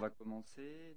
on va commencer.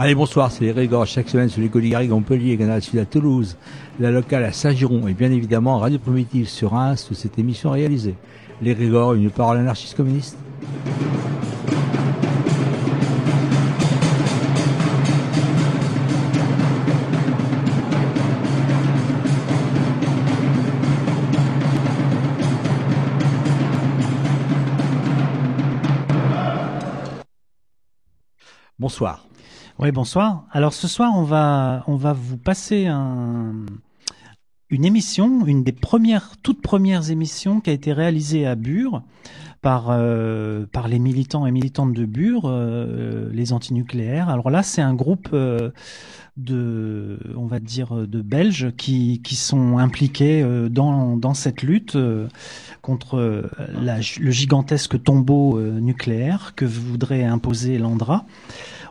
Allez, bonsoir, c'est les chaque semaine sur les Garrigue Montpellier, Canal Sud à Toulouse, la locale à Saint-Giron et bien évidemment Radio Primitive sur Reims où cette émission est réalisée. Les Régors, une parole anarchiste communiste. Bonsoir. Oui, bonsoir. Alors ce soir, on va, on va vous passer un, une émission, une des premières, toutes premières émissions qui a été réalisée à Bure par, euh, par les militants et militantes de Bure, euh, les antinucléaires. Alors là, c'est un groupe euh, de, on va dire, de Belges qui, qui sont impliqués euh, dans, dans cette lutte contre le gigantesque tombeau nucléaire que voudrait imposer l'Andra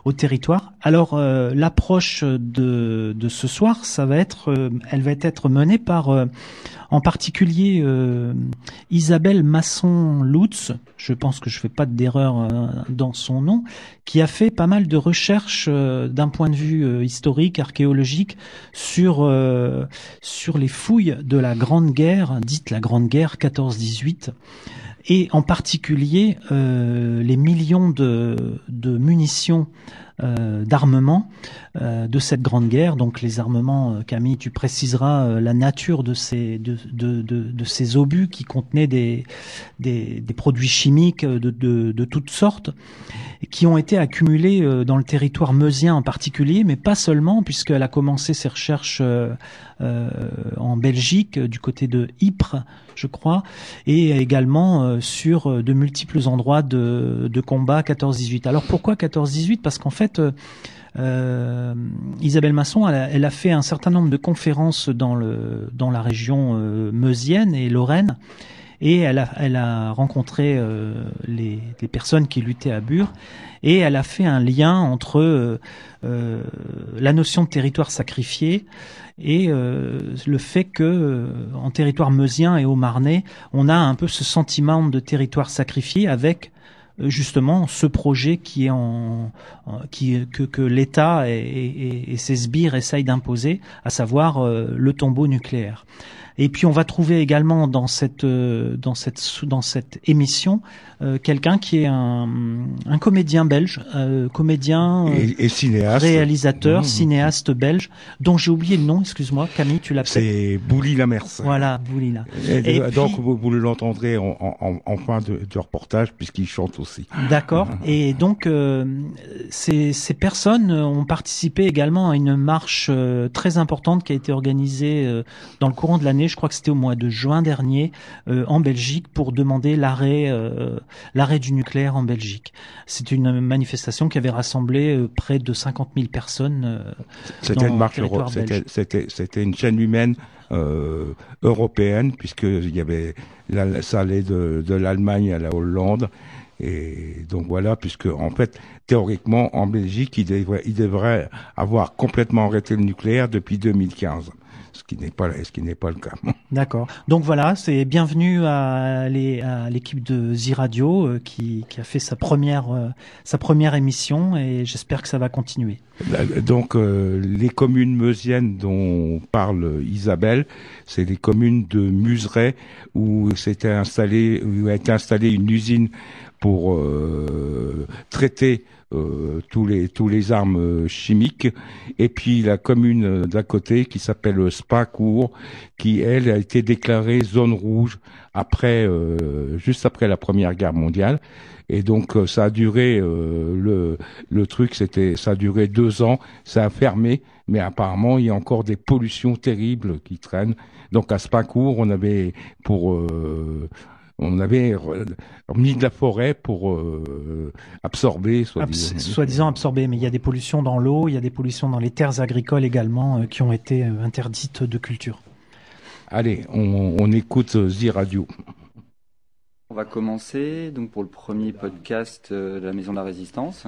au territoire. Alors euh, l'approche de, ce soir, ça va être, euh, elle va être menée par, euh, en particulier Isabelle Masson-Lutz. Je pense que je fais pas d'erreur dans son nom, qui a fait pas mal de recherches d'un point de vue historique, archéologique, sur sur les fouilles de la Grande Guerre, dite la Grande Guerre 14-18 et en particulier euh, les millions de, de munitions euh, d'armement euh, de cette grande guerre. Donc les armements, euh, Camille, tu préciseras la nature de ces de, de, de, ces obus qui contenaient des, des, produits chimiques de, toutes sortes qui ont été accumulés dans le territoire meusien en particulier, mais pas seulement, puisqu'elle a commencé ses recherches en Belgique, du côté de Ypres, je crois, et également sur de multiples endroits de, de combat 14-18. Alors pourquoi 14-18 Parce qu'en fait, euh, Isabelle Masson, elle a, fait un certain nombre de conférences dans, la région euh, meusienne et Lorraine, et elle a, rencontré euh, les, personnes qui luttaient à Bure, et elle a fait un lien entre la notion de territoire sacrifié et le fait que en territoire meusien et au Marnais, on a un peu ce sentiment de territoire sacrifié avec justement ce projet qui est que, l'État et, et- et ses sbires essayent d'imposer, à savoir euh, le tombeau nucléaire. Et puis on va trouver également dans cette euh, dans cette dans cette émission euh, quelqu'un qui est un, un comédien belge, euh, comédien Et, et cinéaste. réalisateur, Mmh. cinéaste belge, dont j'ai oublié le nom, excuse-moi, Camille, tu l'appelles. C'est Bouli Lamers. Voilà, Boulila. Et, Et donc puis- vous, vous l'entendrez en, en, en fin de, de reportage puisqu'il chante aussi. D'accord. Et donc, euh, ces, ces personnes ont participé également à une marche très importante qui a été organisée dans le courant de l'année. Je crois que c'était au mois de juin dernier euh, en Belgique pour demander l'arrêt euh, l'arrêt du nucléaire en Belgique. C'est une manifestation qui avait rassemblé euh, près de 50 000 personnes. C'était une marche, c'était, une chaîne humaine euh, européenne, puisqu'il y avait la, ça allait de, de l'Allemagne à la Hollande. Et donc voilà, puisque en fait, théoriquement, en Belgique, il devrait, il devrait avoir complètement arrêté le nucléaire depuis 2015 ce qui n'est pas ce qui n'est pas le cas. D'accord. Donc voilà, c'est bienvenue à l'équipe de Z-Radio euh, qui, qui, a fait sa première euh, sa première émission et j'espère que ça va continuer. Donc euh, les communes meusiennes dont parle Isabelle, c'est les communes de Museray où s'était installé où a été installée une usine pour traiter euh, tous les tous les armes euh, chimiques. Et puis la commune d'à côté qui s'appelle Spacourt qui elle a été déclarée zone rouge après euh, juste après la première guerre mondiale. Et donc ça a duré le le truc c'était ça a duré deux ans. Ça a fermé mais apparemment il y a encore des pollutions terribles qui traînent. Donc à Spacourt on avait pour on avait mis de la forêt pour euh, absorber, soi-disant. absorber, mais il y a des pollutions dans l'eau, il y a des pollutions dans les terres agricoles également euh, qui ont été euh, interdites de culture. Allez, on, écoute Z Radio. On va commencer donc pour le premier podcast de la Maison de la Résistance.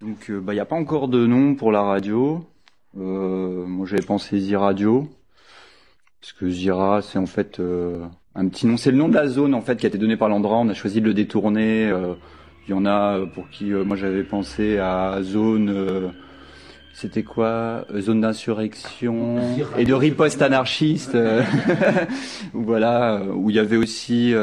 Donc bah, il n'y a pas encore de nom pour la radio. moi j'avais pensé Z Radio, parce que Zira c'est en fait un petit nom. C'est le nom de la zone en fait qui a été donné par l'endroit. On a choisi de le détourner. Euh, il y en a euh, pour qui euh, moi j'avais pensé à zone. c'était quoi Zone d'insurrection et de riposte anarchiste. voilà, où il y avait aussi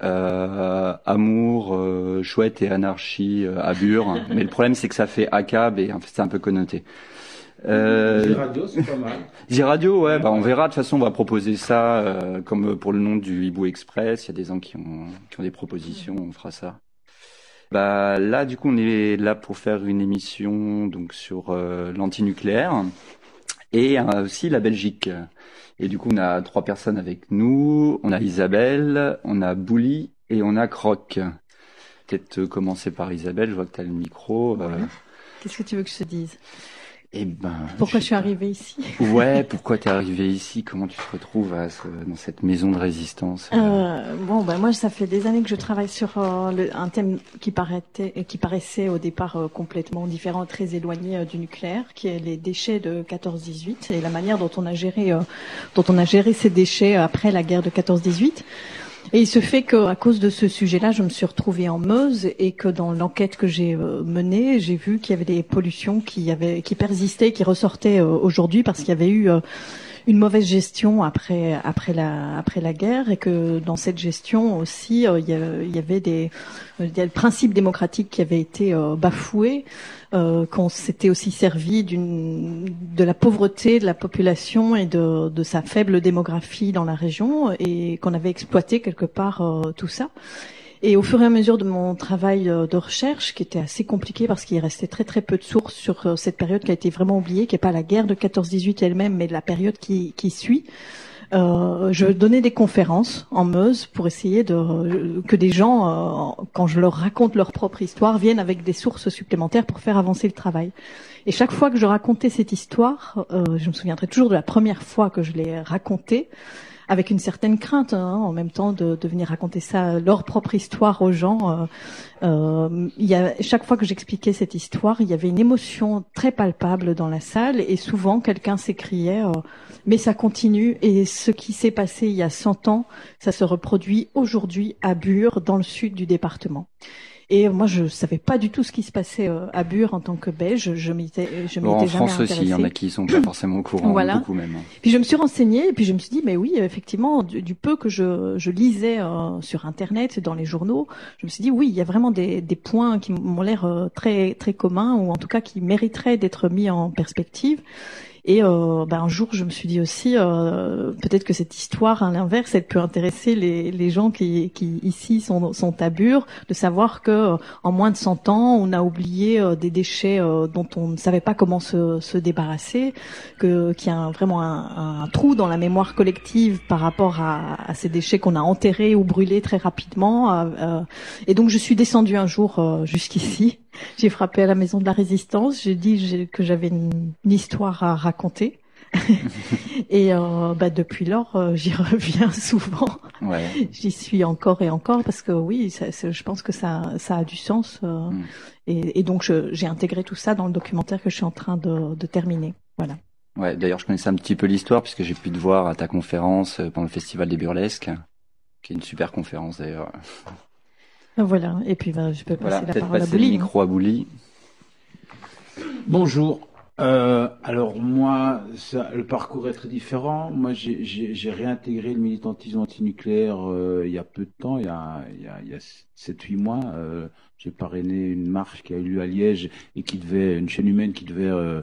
amour, chouette et anarchie à Bure. Mais le problème c'est que ça fait ACAB et en fait c'est un peu connoté. Euh, Radio, c'est pas mal. Z-Radio, ouais, bah on verra. De toute façon, on va proposer ça euh, comme pour le nom du Hibou Express. Il y a des gens qui ont, qui ont des propositions, on fera ça. Bah là, du coup, on est là pour faire une émission donc sur euh, l'antinucléaire et euh, aussi la Belgique. Et du coup, on a trois personnes avec nous. On a Isabelle, on a Bouli et on a Croc. Peut-être commencer par Isabelle. Je vois que tu as le micro. Qu'est-ce que tu veux que je te dise? Eh ben, pourquoi je suis arrivée ici? Ouais, pourquoi tu es arrivée ici? Comment tu te retrouves à ce, dans cette maison de résistance euh, Bon, ben moi, ça fait des années que je travaille sur euh, le, un thème qui, paraissait, qui paraissait au départ euh, complètement différent, très éloigné euh, du nucléaire, qui est les déchets de 14-18 et la manière dont on a géré, dont on a géré ces déchets après la guerre de 14-18. Et il se fait qu'à cause de ce sujet-là, je me suis retrouvée en Meuse et que dans l'enquête que j'ai euh, menée, j'ai vu qu'il y avait des pollutions qui, avaient, qui persistaient, qui ressortaient euh, aujourd'hui parce qu'il y avait eu euh, une mauvaise gestion après après la après la guerre et que dans cette gestion aussi il y, avait des il y a le principe démocratique qui avait été bafoué euh, qu'on s'était aussi servi d'une de la pauvreté de la population et de, de sa faible démographie dans la région et qu'on avait exploité quelque part euh, tout ça. Et au fur et à mesure de mon travail euh, de recherche, qui était assez compliqué parce qu'il restait très très peu de sources sur euh, cette période qui a été vraiment oubliée, qui n'est pas la guerre de 14-18 elle-même, mais la période qui, qui suit, euh, je donnais des conférences en Meuse pour essayer de que des gens, euh, quand je leur raconte leur propre histoire, viennent avec des sources supplémentaires pour faire avancer le travail. Et chaque fois que je racontais cette histoire, euh, je me souviendrai toujours de la première fois que je l'ai racontée, avec une certaine crainte hein, en même temps de, de, venir raconter ça leur propre histoire aux gens. Euh, euh, il y a, chaque fois que j'expliquais cette histoire, il y avait une émotion très palpable dans la salle et souvent quelqu'un s'écriait euh, mais ça continue et ce qui s'est passé il y a 100 ans, ça se reproduit aujourd'hui à Bure dans le sud du département. Et moi, je savais pas du tout ce qui se passait euh, à Bure en tant que Belge. Je m'étais, je bon, En France aussi, il y en a qui sont pas forcément au courant, voilà. beaucoup même. Puis je me suis renseignée et puis je me suis dit, mais oui, effectivement, du, peu que je, je lisais euh, sur Internet, dans les journaux, je me suis dit, oui, il y a vraiment des, des points qui m'ont l'air euh, très très communs ou en tout cas qui mériteraient d'être mis en perspective. Et euh, ben, un jour, je me suis dit aussi, euh, peut-être que cette histoire, à l'inverse, elle peut intéresser les, les gens qui, qui ici sont, sont à Bure, de savoir que euh, en moins de 100 ans, on a oublié euh, des déchets euh, dont on ne savait pas comment se, se débarrasser, que qu'il y a vraiment un, un, trou dans la mémoire collective par rapport à, à ces déchets qu'on a enterrés ou brûlés très rapidement. et donc, je suis descendue un jour jusqu'ici j'ai frappé à la maison de la résistance. J'ai dit que j'avais une, histoire à raconter et euh, bah, depuis lors, euh, j'y reviens souvent. Ouais. J'y suis encore et encore parce que oui, ça, je pense que ça, ça a du sens. euh, Mm. et, et donc, j'ai intégré tout ça dans le documentaire que je suis en train de, de terminer. Voilà. Ouais, d'ailleurs, je connaissais un petit peu l'histoire puisque j'ai pu te voir à ta conférence pendant le Festival des Burlesques, qui est une super conférence d'ailleurs. Voilà. Et puis, bah, je peux passer Voilà, la parole à passer le Bouli. hein. micro à Bouli. Bonjour. Euh, alors moi, ça, le parcours est très différent. Moi, j'ai- réintégré le militantisme antinucléaire euh, il y a peu de temps, il y a, il y a, il y a 7-8 mois. Euh, j'ai parrainé une marche qui a eu lieu à Liège et qui devait, une chaîne humaine qui devait euh,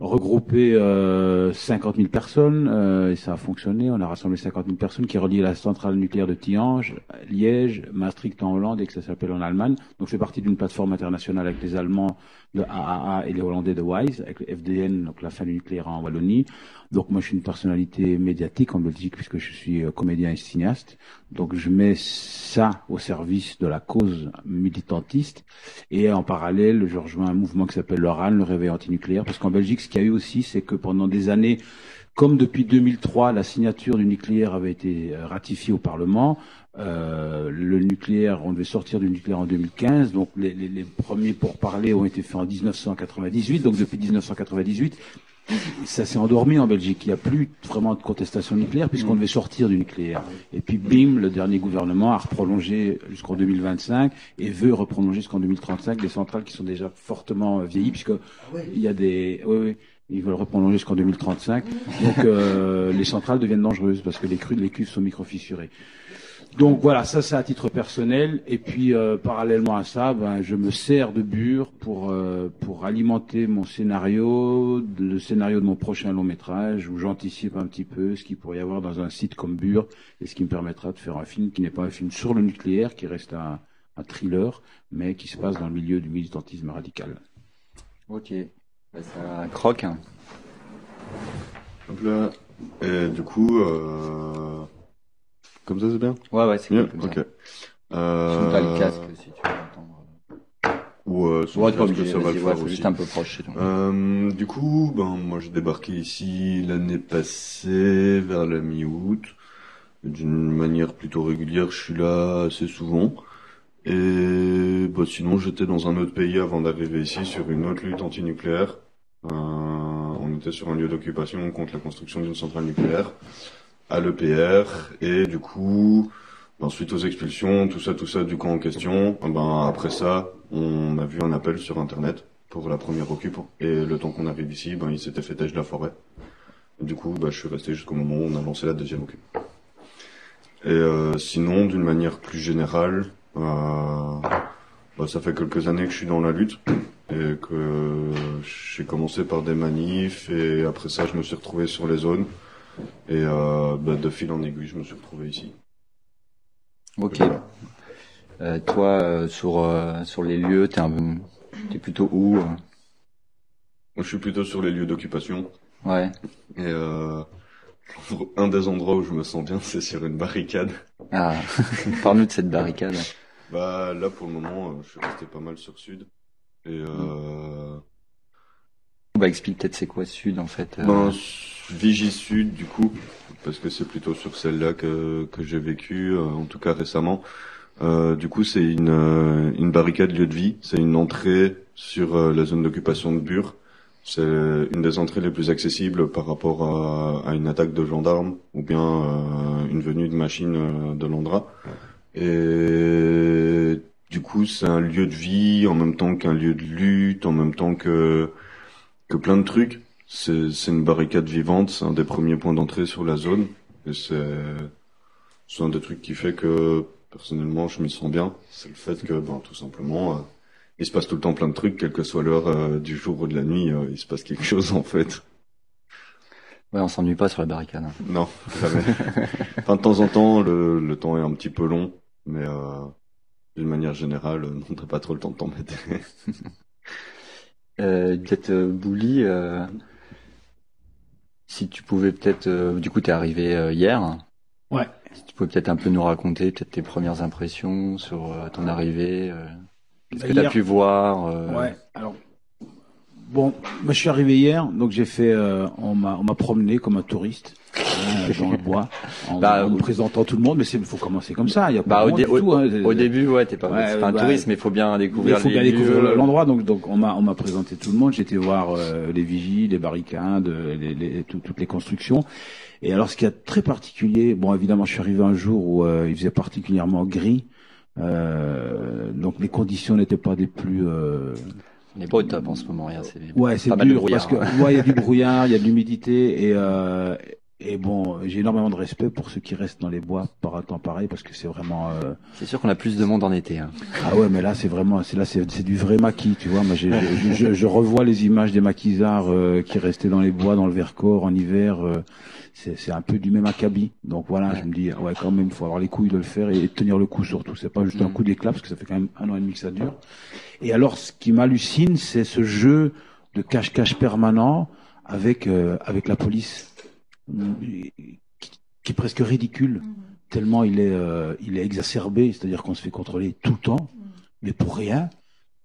regrouper euh, 50 000 personnes euh, et ça a fonctionné. On a rassemblé 50 000 personnes qui reliaient la centrale nucléaire de Tihange, Liège, Maastricht en Hollande et que ça s'appelle en Allemagne. Donc je fais partie d'une plateforme internationale avec les Allemands de AAA et les Hollandais de WISE, avec le FDN, donc la fin du nucléaire en Wallonie. Donc moi je suis une personnalité médiatique en Belgique puisque je suis euh, comédien et cinéaste. Donc je mets ça au service de la cause militantiste et en parallèle je rejoins un mouvement qui s'appelle le RAN, le réveil antinucléaire, parce qu'en Belgique ce qu'il y a eu aussi c'est que pendant des années comme depuis 2003, la signature du nucléaire avait été euh, ratifiée au Parlement, euh, le nucléaire, on devait sortir du nucléaire en 2015, donc les, les, les premiers pourparlers ont été faits en 1998, donc depuis 1998, ça s'est endormi en Belgique. Il n'y a plus vraiment de contestation nucléaire puisqu'on devait sortir du nucléaire. Et puis bim, le dernier gouvernement a prolongé jusqu'en 2025 et veut reprolonger jusqu'en 2035 des centrales qui sont déjà fortement euh, vieillies puisque il y a des, oui, oui, ils veulent reprolonger jusqu'en 2035. Donc euh, les centrales deviennent dangereuses parce que les crues, les cuves sont microfissurées. Donc voilà, ça c'est à titre personnel. Et puis euh, parallèlement à ça, ben, je me sers de Bure pour euh, pour alimenter mon scénario, le scénario de mon prochain long métrage, où j'anticipe un petit peu ce qu'il pourrait y avoir dans un site comme Bure, et ce qui me permettra de faire un film qui n'est pas un film sur le nucléaire, qui reste un, un thriller, mais qui se passe dans le milieu du militantisme radical. Ok. Bah, ça croque. hein. Hop là. Et du coup, euh... comme ça c'est bien Ouais, ouais, c'est Mieux cool Ok. ça. Euh... Le casque si tu veux entendre. Ou euh, sans Ouais, casque, obligé, ça va le ouais, faire faut aussi. juste un peu proche. Euh, du coup, ben moi j'ai débarqué ici l'année passée vers la mi-août. D'une manière plutôt régulière, je suis là assez souvent. Et bah, sinon, j'étais dans un autre pays avant d'arriver ici sur une autre lutte antinucléaire. Euh, on était sur un lieu d'occupation contre la construction d'une centrale nucléaire à l'EPR. Et du coup, ben, suite aux expulsions, tout ça, tout ça du camp en question, ben après ça, on a vu un appel sur Internet pour la première occupe. Et le temps qu'on arrive ici, ben, il s'était fait têche de la forêt. Du coup, ben, je suis resté jusqu'au moment où on a lancé la deuxième occupe. Et euh, sinon, d'une manière plus générale, euh, bah, ça fait quelques années que je suis dans la lutte et que j'ai commencé par des manifs et après ça, je me suis retrouvé sur les zones et euh, bah, de fil en aiguille, je me suis retrouvé ici. Ok. Euh, toi, euh, sur sur les lieux, t'es un, t'es plutôt où je suis plutôt sur les lieux d'occupation Ouais. et un des endroits où je me sens bien, c'est sur une barricade. Ah, parle-nous de cette barricade. Bah là, pour le moment, je suis resté pas mal sur Sud et euh, Bah explique peut-être c'est quoi Sud en fait. euh. Ben, Vigie Sud, du coup, parce que c'est plutôt sur celle-là que, que j'ai vécu, euh, en tout cas récemment. Euh, du coup, c'est une, euh, une barricade lieu de vie. C'est une entrée sur la zone d'occupation de Bure. C'est une des entrées les plus accessibles par rapport à, à une attaque de gendarmes ou bien une venue de machine de l'Andra. Et du coup, c'est un lieu de vie en même temps qu'un lieu de lutte, en même temps que que plein de trucs. C'est c'est une barricade vivante, c'est un des premiers points d'entrée sur la zone. Et c'est c'est un des trucs qui fait que personnellement je m'y sens bien. C'est le fait que ben tout simplement euh, il se passe tout le temps plein de trucs, quelle que soit l'heure euh, du jour ou de la nuit, euh, il se passe quelque chose en fait. Ouais, on s'ennuie pas sur la barricade. hein. Non, jamais. enfin de temps en temps le, le temps est un petit peu long, mais euh, d'une manière générale, euh, non t'as pas trop le temps de t'embêter. Euh, peut-être euh, Bouli, euh, si tu pouvais peut-être, euh, du coup t'es arrivé hier. Ouais. Si tu pouvais peut-être un peu nous raconter peut-être tes premières impressions sur ton arrivée. Qu'est-ce Bah, que t'as pu voir Ouais, alors Bon, moi je suis arrivé hier, donc j'ai fait, on m'a, on m'a promené comme un touriste dans le bois, en, Bah, en au- présentant tout le monde. Mais c'est, faut commencer comme ça. Il y a pas Bah, au, dé- tout, hein. au début, ouais, t'es pas, Ouais, c'est pas un bah, touriste, mais il faut bien découvrir Il faut les bien découvrir lieux. l'endroit, donc donc on m'a on m'a présenté tout le monde. J'étais voir euh, les vigies, les barricades, euh, les, les- tout- toutes les constructions. Et alors, ce qui est très particulier, bon, évidemment, je suis arrivé un jour où euh, il faisait particulièrement gris, euh, donc les conditions n'étaient pas des plus. Euh... On n'est pas au top en ce moment, rien. Ouais, c'est dur parce que ouais. ouais, il y a du brouillard, il y a de l'humidité et euh, et bon, j'ai énormément de respect pour ceux qui restent dans les bois par un temps pareil parce que c'est vraiment. euh, C'est sûr qu'on a plus de monde en été. Hein. ah ouais, mais là c'est vraiment, c'est là c'est du vrai maquis, tu vois. Moi, je, je, je revois les images des maquisards euh, qui restaient dans les bois, dans le Vercors en hiver. euh, c'est un peu du même acabit. Donc voilà, je me dis ouais quand même, il faut avoir les couilles de le faire et, et tenir le coup surtout. C'est pas juste un Mhm. coup d'éclat parce que ça fait quand même un an et demi que ça dure. Et alors, ce qui m'hallucine, c'est ce jeu de cache-cache permanent avec euh, avec la police, qui, qui est presque ridicule tellement il est euh, il est exacerbé, c'est-à-dire qu'on se fait contrôler tout le temps, mais pour rien,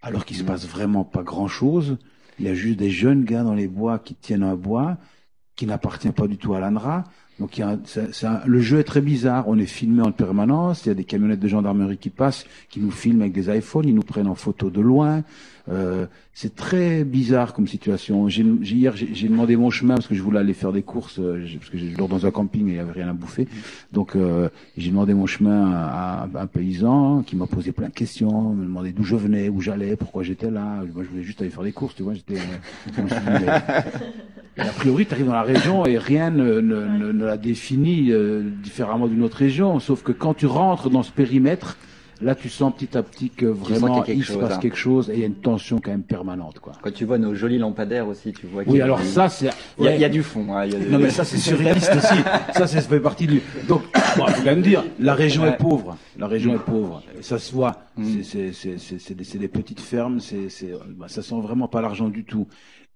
alors qu'il se passe vraiment pas grand-chose. Il y a juste des jeunes gars dans les bois qui tiennent un bois qui n'appartient pas du tout à l'ANRA. Donc il y a un- c'est- c'est un- le jeu est très bizarre. On est filmé en permanence. Il y a des camionnettes de gendarmerie qui passent, qui nous filment avec des iPhones, ils nous prennent en photo de loin. Euh, c'est très bizarre comme situation. J'ai, hier, j'ai, demandé mon chemin parce que je voulais aller faire des courses, euh, parce que je dors dans un camping et il y avait rien à bouffer. Donc euh, j'ai demandé mon chemin à, un paysan qui m'a posé plein de questions, me demandé d'où je venais, où j'allais, pourquoi j'étais là. Moi, je voulais juste aller faire des courses, tu vois. J'étais, euh, a priori, tu arrives dans la région et rien ne, ne, ne- ne la définit euh, différemment d'une autre région. Sauf que quand tu rentres dans ce périmètre, là, tu sens petit à petit que vraiment il se chose, passe hein. quelque chose et il y a une tension quand même permanente, quoi. Quand tu vois nos jolis lampadaires aussi, tu vois. Oui, alors ça, c'est. Il y, a, ouais. il y a du fond. hein, y a Non mais ça c'est surréaliste aussi. Ça, ça fait partie du. Donc, bon, faut quand même dire, la région Ouais. est pauvre. La région est pauvre. Et ça se voit. Mm. C'est- des, des petites fermes. C'est c'est bah, ça sent vraiment pas l'argent du tout.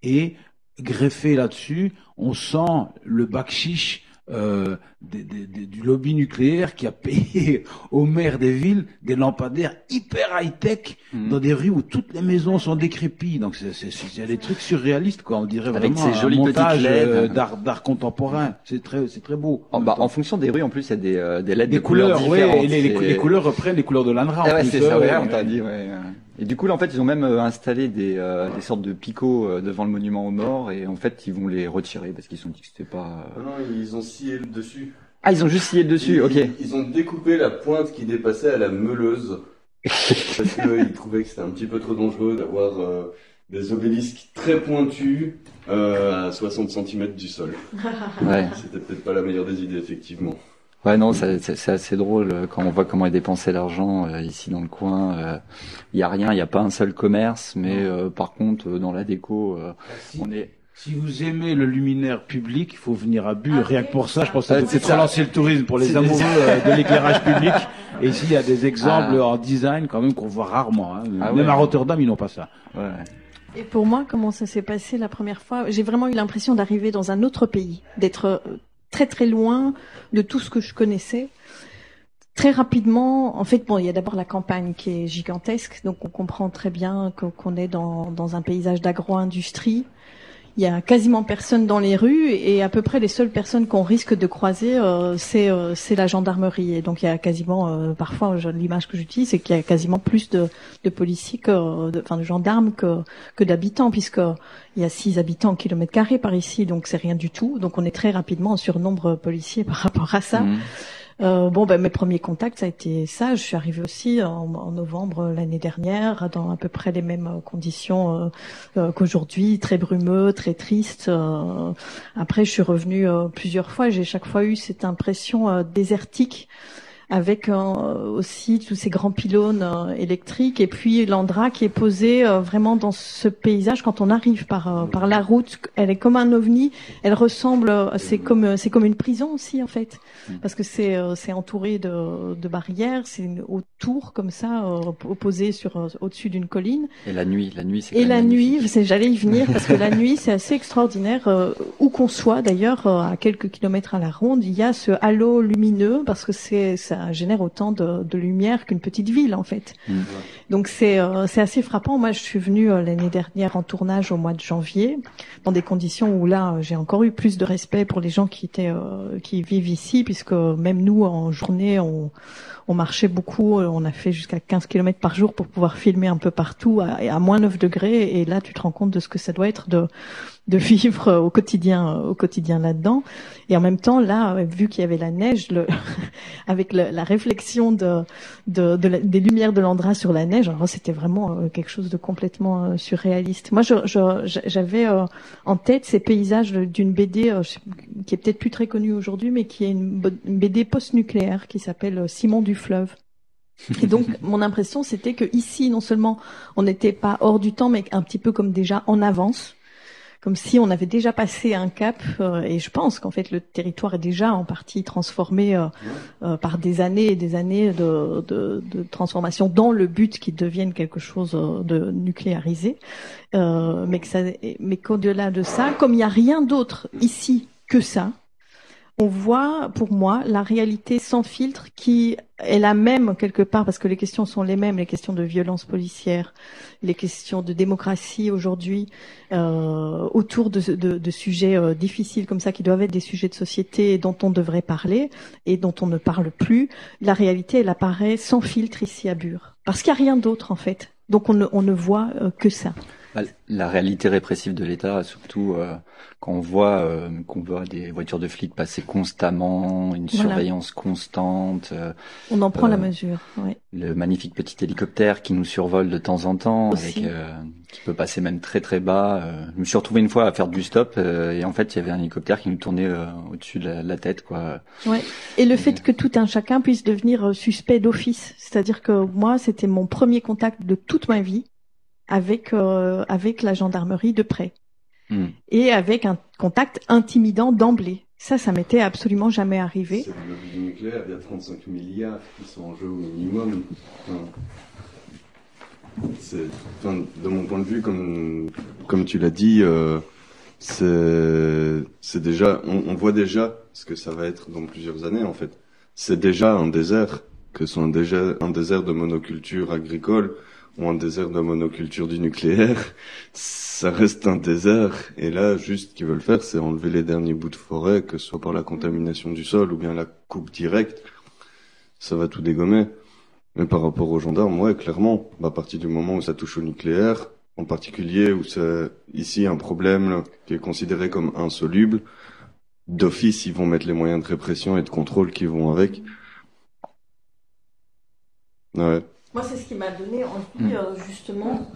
Et greffé là-dessus, on sent le bac chiche. Euh, des- des- des- du lobby nucléaire qui a payé aux maires des villes des lampadaires hyper high-tech Mm. dans des rues où toutes les maisons sont décrépies. Donc c'est des trucs surréalistes quoi. On dirait Avec vraiment ces un montage euh, d'art contemporain. C'est très c'est très beau. En, bah, en fonction des rues, en plus, il y a des, euh, des LED des de couleurs, couleurs, ouais, et les, les, C'est- les couleurs reprennent les couleurs de l'ANRA. en Ah ouais, c'est ça, ouais, on t'a dit, ouais. Et du coup, là, en fait, ils ont même euh, installé des, euh, des sortes de picots euh, devant le monument aux morts, et en fait, ils vont les retirer parce qu'ils sont dit que c'était pas. Ah non, ils ont scié le dessus. Ah, ils ont juste scié le dessus, Ils- ok. Ils, ils ont découpé la pointe qui dépassait à la meuleuse. parce qu'ils trouvaient que c'était un petit peu trop dangereux d'avoir euh, des obélisques très pointus euh, à 60 cm du sol. Ouais. C'était peut-être pas la meilleure des idées, effectivement. Ouais, non, c'est c'est assez drôle euh, quand on voit comment est dépensé l'argent euh, ici dans le coin. euh, Il y a rien, il n'y a pas un seul commerce, mais euh, par contre, euh, dans la déco, euh, Si, on est. si vous aimez le luminaire public, il faut venir à Bure. Rien que pour ça, je pense que Ah, ça c'est relancer le tourisme pour les amoureux euh, de l'éclairage public. Et ici, il y a des exemples Ah. en design quand même qu'on voit rarement. hein. Ah Même ouais. à Rotterdam, ils n'ont pas ça. Ouais. Et pour moi, comment ça s'est passé la première fois? J'ai vraiment eu l'impression d'arriver dans un autre pays, d'être euh, très très loin de tout ce que je connaissais. Très rapidement, en fait, bon, il y a d'abord la campagne qui est gigantesque, donc on comprend très bien qu'on est dans, dans un paysage d'agro-industrie. Il y a quasiment personne dans les rues et à peu près les seules personnes qu'on risque de croiser, euh, c'est euh, c'est la gendarmerie. Et donc il y a quasiment, euh, parfois, l'image que j'utilise, c'est qu'il y a quasiment plus de, policiers que, enfin, de gendarmes que, d'habitants, puisque il y a 6 habitants au kilomètre carré par ici, donc c'est rien du tout. Donc on est très rapidement en surnombre policier par rapport à ça. Mhm. Euh, bon, ben, mes premiers contacts, ça a été ça. Je suis arrivée aussi en, novembre l'année dernière, dans à peu près les mêmes euh, conditions euh, euh, qu'aujourd'hui, très brumeux, très triste. euh. après, je suis revenue euh, plusieurs fois. J'ai chaque fois eu cette impression euh, désertique avec euh, aussi tous ces grands pylônes euh, électriques et puis l'Andra qui est posée euh, vraiment dans ce paysage quand on arrive par euh, par la route elle est comme un ovni elle ressemble c'est comme c'est comme une prison aussi en fait parce que c'est euh, c'est entouré de, de barrières c'est une haute tour comme ça euh, opposée sur au-dessus d'une colline Et la nuit, la nuit, c'est. et la nuit, c'est- j'allais y venir parce que la nuit, c'est assez extraordinaire. euh, où qu'on soit, d'ailleurs, euh, à quelques kilomètres à la ronde, il y a ce halo lumineux parce que c'est ça, ça génère autant de, de lumière qu'une petite ville en fait. Mm. Donc c'est euh, c'est assez frappant. Moi, je suis venue euh, l'année dernière en tournage au mois de janvier, dans des conditions où là, euh, j'ai encore eu plus de respect pour les gens qui étaient euh, qui vivent ici, puisque même nous en journée, on on marchait beaucoup, euh, on a fait jusqu'à 15 km par jour pour pouvoir filmer un peu partout à, à moins 9 degrés. Et là, tu te rends compte de ce que ça doit être de de vivre au quotidien au quotidien là-dedans. Et en même temps, là, vu qu'il y avait la neige, le, avec le- la réflexion de, de, de la- des lumières de l'Andra sur la neige, alors c'était vraiment euh, quelque chose de complètement euh, surréaliste. Moi, je- je- j'avais euh, en tête ces paysages d'une BD qui est peut-être plus très connue aujourd'hui, mais qui est une, une BD post-nucléaire qui s'appelle Simon du fleuve. Et donc, mon impression, c'était que ici, non seulement on n'était pas hors du temps, mais un petit peu comme déjà en avance, comme si on avait déjà passé un cap. euh, et je pense qu'en fait, le territoire est déjà en partie transformé euh, euh, par des années et des années de, de, transformation dans le but qu'il devienne quelque chose de nucléarisé. Mais que ça, mais qu'au-delà de ça, comme il n'y a rien d'autre ici que ça, on voit, pour moi, la réalité sans filtre qui est la même quelque part, parce que les questions sont les mêmes, les questions de violence policière, les questions de démocratie aujourd'hui, euh, autour de, sujets euh, difficiles comme ça, qui doivent être des sujets de société dont on devrait parler et dont on ne parle plus. La réalité, elle apparaît sans filtre ici à Bure. Parce qu'il n'y a rien d'autre, en fait. Donc on ne, on ne voit euh, que ça. Bah, La réalité répressive de l'État, surtout euh, quand on voit euh, qu'on voit des voitures de flics passer constamment, une Voilà. surveillance constante, euh, On en prend Euh, la mesure. Ouais. le magnifique petit hélicoptère qui nous survole de temps en temps, Aussi. avec, euh, qui peut passer même très très bas. euh. Je me suis retrouvé une fois à faire du stop euh, et en fait il y avait un hélicoptère qui nous tournait euh, au-dessus de la, la tête, quoi. Ouais. Et le fait que tout un chacun puisse devenir euh, suspect d'office, c'est-à-dire que moi, c'était mon premier contact de toute ma vie avec euh, avec la gendarmerie de près Hmm. et avec un contact intimidant d'emblée. Ça, ça m'était absolument jamais arrivé. C'est le nucléaire, il y a 35 milliards qui sont en jeu au minimum. Enfin, c'est, enfin, de mon point de vue, comme, comme tu l'as dit, euh, c'est, c'est déjà, on, on voit déjà ce que ça va être dans plusieurs années en fait. C'est déjà un désert, que ce soit un désert de monoculture agricole ou un désert de monoculture du nucléaire. Ça reste un désert. Et là, juste ce qu'ils veulent faire, c'est enlever les derniers bouts de forêt, que ce soit par la contamination du sol ou bien la coupe directe. Ça va tout dégommer. Mais par rapport aux gendarmes, ouais, clairement, bah, à partir du moment où ça touche au nucléaire, en particulier où c'est ici un problème qui est considéré comme insoluble, d'office, ils vont mettre les moyens de répression et de contrôle qui vont avec. Ouais. Moi, c'est ce qui m'a donné envie, euh, justement,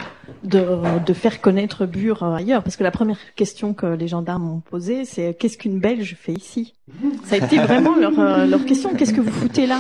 de, de faire connaître Bure euh, ailleurs. Parce que la première question que les gendarmes m'ont posée, c'est qu'est-ce qu'une Belge fait ici? Ça a été vraiment leur, euh, leur question. Qu'est-ce que vous foutez là?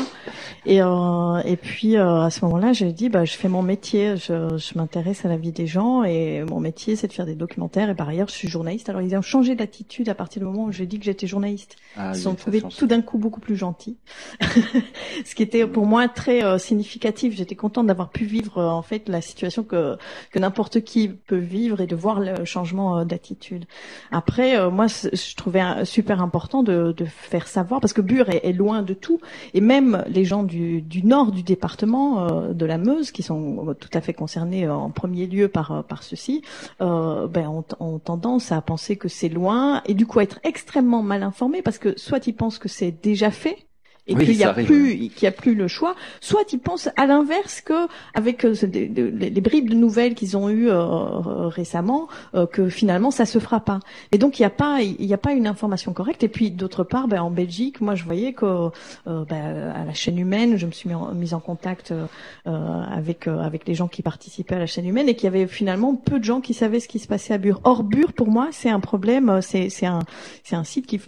Et, euh, et puis, euh, à ce moment-là, j'ai dit, bah, je fais mon métier. Je, je m'intéresse à la vie des gens. Et mon métier, c'est de faire des documentaires. Et par ailleurs, je suis journaliste. Alors, ils ont changé d'attitude à partir du moment où j'ai dit que j'étais journaliste. Ah ils oui, sont trouvés tout d'un coup beaucoup plus gentils. ce qui était pour moi très euh, significatif. J'étais contente d'avoir pu vivre euh, en fait la situation que que n'importe qui peut vivre et de voir le changement euh, d'attitude. Après, euh, moi, je trouvais super important de, de faire savoir parce que Bure est, est loin de tout et même les gens du, nord du département euh, de la Meuse qui sont euh, tout à fait concernés euh, en premier lieu par par ceci, euh, ben ont, ont tendance à penser que c'est loin et du coup à être extrêmement mal informés parce que soit ils pensent que c'est déjà fait et Oui, qu'il y ça a arrive, plus qu'il y a plus le choix. Soit ils pensent à l'inverse que avec euh, les, les bribes de nouvelles qu'ils ont eues euh, récemment euh, que finalement ça se fera pas. Et donc il n'y a pas il a pas une information correcte. Et puis d'autre part ben, en Belgique moi je voyais que euh, ben, à la chaîne humaine je me suis mis en, mise en contact avec avec les gens qui participaient à la chaîne humaine et qu'il y avait finalement peu de gens qui savaient ce qui se passait à Bure. Or Bure pour moi c'est un problème c'est c'est un c'est un site qui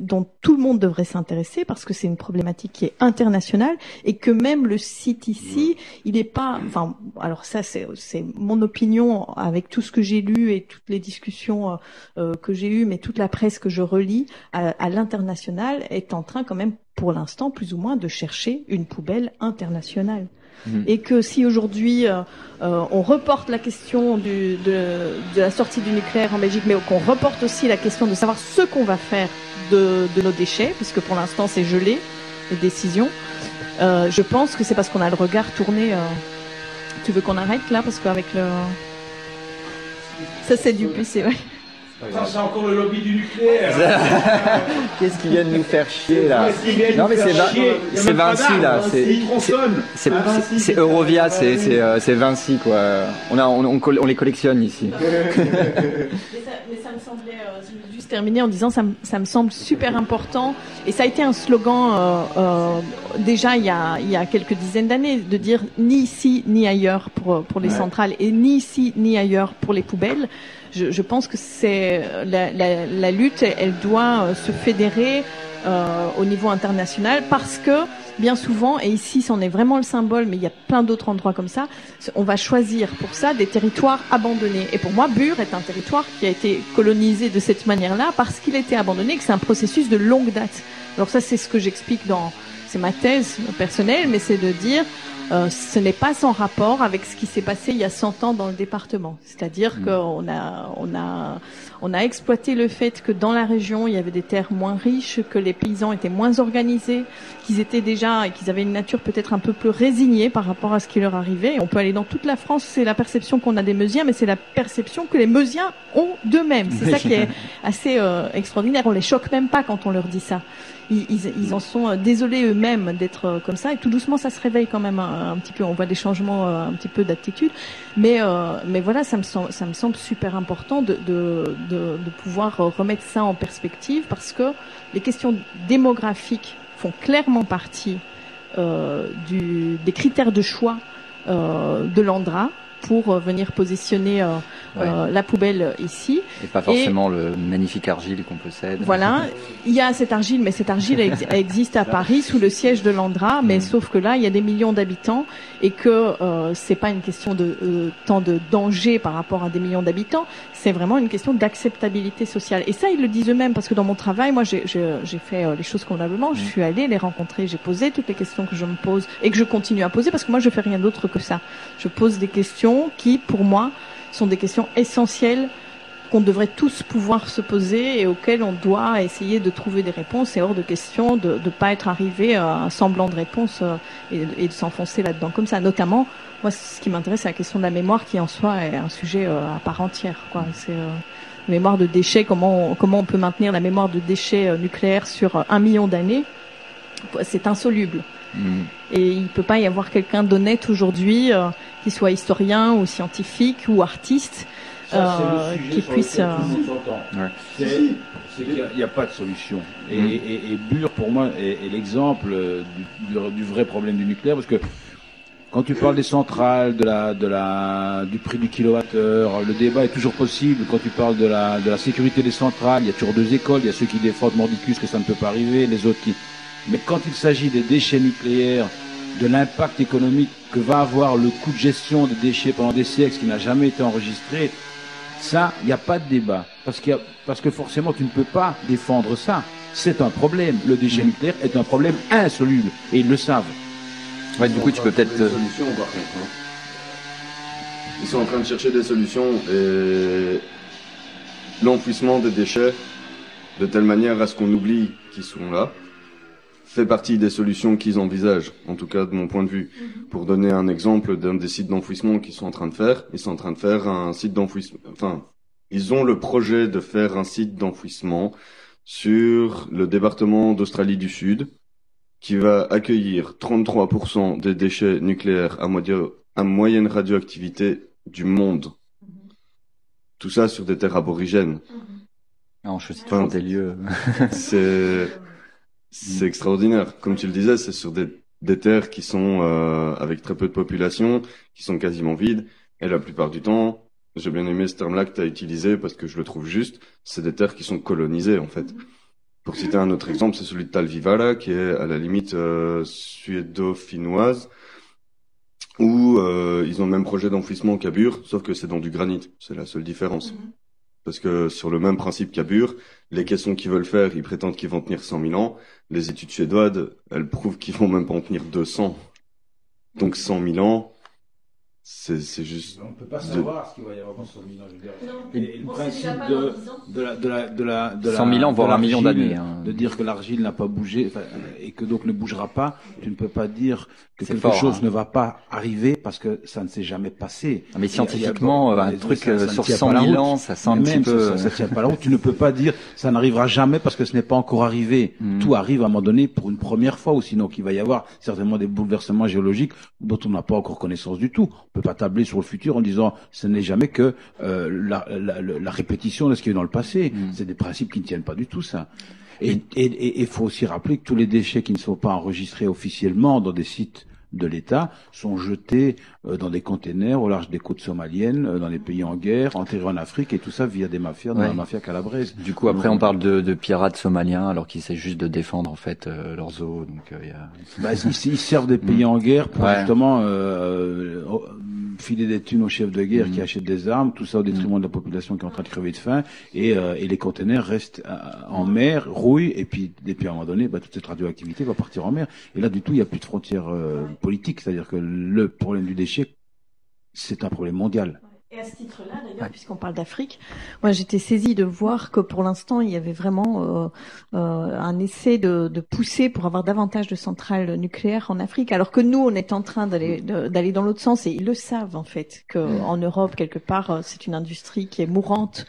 dont tout le monde devrait s'intéresser parce que c'est une problématique qui est internationale et que même le site ici, il n'est pas. Enfin, alors ça c'est mon opinion avec tout ce que j'ai lu et toutes les discussions euh, que j'ai eues, mais toute la presse que je relis à, à l'international est en train quand même pour l'instant plus ou moins de chercher une poubelle internationale. Mhm. Et que si aujourd'hui euh, euh, on reporte la question du, de, de la sortie du nucléaire en Belgique, mais qu'on reporte aussi la question de savoir ce qu'on va faire de, de nos déchets, puisque pour l'instant c'est gelé, les décisions, Euh, je pense que c'est parce qu'on a le regard tourné. euh, Tu veux qu'on arrête là parce qu'avec le ça c'est du PC. Ouais. c'est encore le lobby du nucléaire. Qu'est-ce qu'ils viennent nous faire chier là Non nous mais c'est Vinci là, d'arbre, c'est Eurovia, pas c'est c'est euh, c'est Vinci quoi. On a on, on, les collectionne ici. Mais ça, mais ça me semblait, euh, terminer en disant, ça me, ça me semble super important, et ça a été un slogan euh, euh, déjà il y, a, il y a quelques dizaines d'années, de dire ni ici ni ailleurs pour, pour les Ouais. centrales, et ni ici ni ailleurs pour les poubelles. Je, je pense que c'est la, la, la lutte, elle doit euh, se fédérer euh, au niveau international parce que bien souvent, et ici c'en est vraiment le symbole, mais il y a plein d'autres endroits comme ça, on va choisir pour ça des territoires abandonnés. Et pour moi, Bure est un territoire qui a été colonisé de cette manière-là parce qu'il était abandonné, que c'est un processus de longue date. Alors ça, c'est ce que j'explique dans, c'est ma thèse personnelle, mais c'est de dire, euh, ce n'est pas sans rapport avec ce qui s'est passé il y a 100 ans dans le département. C'est-à-dire qu'on a, on a, on a exploité le fait que dans la région, il y avait des terres moins riches, que les paysans étaient moins organisés, qu'ils étaient déjà et qu'ils avaient une nature peut-être un peu plus résignée par rapport à ce qui leur arrivait. On peut aller dans toute la France, c'est la perception qu'on a des Meusiens, mais c'est la perception que les Meusiens ont d'eux-mêmes. C'est ça qui est assez euh, extraordinaire. On les choque même pas quand on leur dit ça. Ils, ils, ils en sont euh, désolés eux-mêmes d'être euh, comme ça. Et tout doucement, ça se réveille quand même un, un petit peu. On voit des changements euh, un petit peu d'attitude. Mais, euh, mais voilà, ça me, semble, ça me semble super important de, de, de, de pouvoir remettre ça en perspective parce que les questions démographiques font clairement partie euh, du, des critères de choix euh, de l'Andra pour euh, venir positionner euh, Ouais. euh, la poubelle ici. Et pas forcément le magnifique argile qu'on possède. Voilà, il y a cette argile, mais cette argile ex- existe à Paris sous le siège de l'Andra, mais sauf que là, il y a des millions d'habitants et que euh, c'est pas une question de euh, tant de danger par rapport à des millions d'habitants, c'est vraiment une question d'acceptabilité sociale. Et ça, ils le disent eux-mêmes parce que dans mon travail, moi, j'ai fait les choses convenablement. Je suis allée les rencontrer, j'ai posé toutes les questions que je me pose et que je continue à poser parce que moi, je fais rien d'autre que ça. Je pose des questions qui, pour moi, sont des questions essentielles qu'on devrait tous pouvoir se poser et auxquelles on doit essayer de trouver des réponses. C'est hors de question de ne pas être arrivé à un semblant de réponse euh, et, de s'enfoncer là-dedans comme ça. Notamment, moi, ce qui m'intéresse, c'est la question de la mémoire qui en soi est un sujet euh, à part entière. C'est euh, mémoire de déchets, comment on, comment on peut maintenir la mémoire de déchets euh, nucléaires sur euh, un million d'années. C'est insoluble. Mm. Et il peut pas y avoir quelqu'un d'honnête aujourd'hui, euh, qui soit historien ou scientifique ou artiste, Ça, euh, qui puisse. euh. C'est qu'il n'y a- il n'y a, pas de solution. Et, Mm. et, et Bure, pour moi, est, est l'exemple euh, du, du- du vrai problème du nucléaire, parce que quand tu parles des centrales, de la, de la, du prix du kilowattheure, le débat est toujours possible. Quand tu parles de la, de la sécurité des centrales, il y a toujours deux écoles. Il y a ceux qui défendent mordicus que ça ne peut pas arriver, les autres qui. Mais quand il s'agit des déchets nucléaires, de l'impact économique que va avoir le coût de gestion des déchets pendant des siècles, qui n'a jamais été enregistré, ça, il n'y a pas de débat. Parce, qu'il y a- parce que forcément, tu ne peux pas défendre ça. C'est un problème. Le déchet nucléaire est un problème insoluble. Et ils le savent. Ouais, du coup, tu peux peut-être. Des solutions, par contre. hein. Ils sont en train de chercher des solutions et l'enfouissement des déchets, de telle manière à ce qu'on oublie qu'ils sont là, fait partie des solutions qu'ils envisagent, en tout cas de mon point de vue. Pour donner un exemple d'un des sites d'enfouissement qu'ils sont en train de faire, ils sont en train de faire un site d'enfouissement, enfin, ils ont le projet de faire un site d'enfouissement sur le département d'Australie du Sud, qui va accueillir 33% des déchets nucléaires à, moyenne radioactivité du monde. Tout ça sur des terres aborigènes. Non, je cite toujours des lieux. c'est c'est extraordinaire. Comme tu le disais, c'est sur des, des terres qui sont euh, avec très peu de population, qui sont quasiment vides, et la plupart du temps, j'ai bien aimé ce terme-là que tu as utilisé parce que je le trouve juste, c'est des terres qui sont colonisées en fait. Pour citer un autre exemple, c'est celui de Talvivaara, qui est à la limite euh, suédo-finnoise, où euh, ils ont le même projet d'enfouissement qu'à Bure, sauf que c'est dans du granit. C'est la seule différence. Parce que sur le même principe qu'à Bure, les caissons qu'ils veulent faire, ils prétendent qu'ils vont tenir 100 000 ans. Les études suédoises, elles prouvent qu'ils vont même pas en tenir 200. Donc 100 000 ans, C'est c'est juste. On peut pas de- savoir ce qu'il va y avoir dans 100 000 ans. Je veux dire. Non. Et le principe de, dans 10 ans. de la, de la, de la, de la, 100 000 ans, de voire un million d'années, hein. De dire que l'argile n'a pas bougé, enfin, et que donc ne bougera pas, tu ne peux pas dire que C'est quelque fort, chose hein. ne va pas arriver parce que ça ne s'est jamais passé. Mais Il y a- scientifiquement, a- un ça- truc ça euh, ne sur tient 100 pas la 000 route. ans, ça sent un Mais petit même peu. Ça, ça, ça tient pas la route. Tu ne peux pas dire ça n'arrivera jamais parce que ce n'est pas encore arrivé. Mm. Tout arrive à un moment donné pour une première fois ou sinon qu'il va y avoir certainement des bouleversements géologiques dont on n'a pas encore connaissance du tout. On peut pas tabler sur le futur en disant ce n'est jamais que euh, la, la, la- la répétition de ce qui est dans le passé. Mm. C'est des principes qui ne tiennent pas du tout ça. Et il faut aussi rappeler que tous les déchets qui ne sont pas enregistrés officiellement dans des sites de l'État sont jetés dans des containers au large des côtes somaliennes, euh, dans les pays en guerre, enterrés en Afrique, et tout ça via des mafias, dans Ouais. la mafia calabraise. Du coup, après, Donc, on parle de, de pirates somaliens alors qu'ils essaient juste de défendre en fait euh, leurs eaux. Donc, euh, y a... Bah, ils, ils servent des pays en guerre pour Ouais. justement euh, euh, filer des thunes aux chefs de guerre qui achètent des armes, tout ça au détriment de la population qui est en train de crever de faim, et, euh, et les containers restent euh, en mer, rouillent, et puis, et puis à un moment donné, bah, toute cette radioactivité va partir en mer. Et là, du tout, il n'y a plus de frontières euh, politiques, c'est-à-dire que le problème du déchet, c'est un problème mondial. Et à ce titre-là, d'ailleurs, puisqu'on parle d'Afrique, moi j'étais saisie de voir que pour l'instant il y avait vraiment euh, euh, un essai de, de pousser pour avoir davantage de centrales nucléaires en Afrique, alors que nous on est en train d'aller d'aller dans l'autre sens. Et ils le savent en fait que en Europe quelque part euh, c'est une industrie qui est mourante,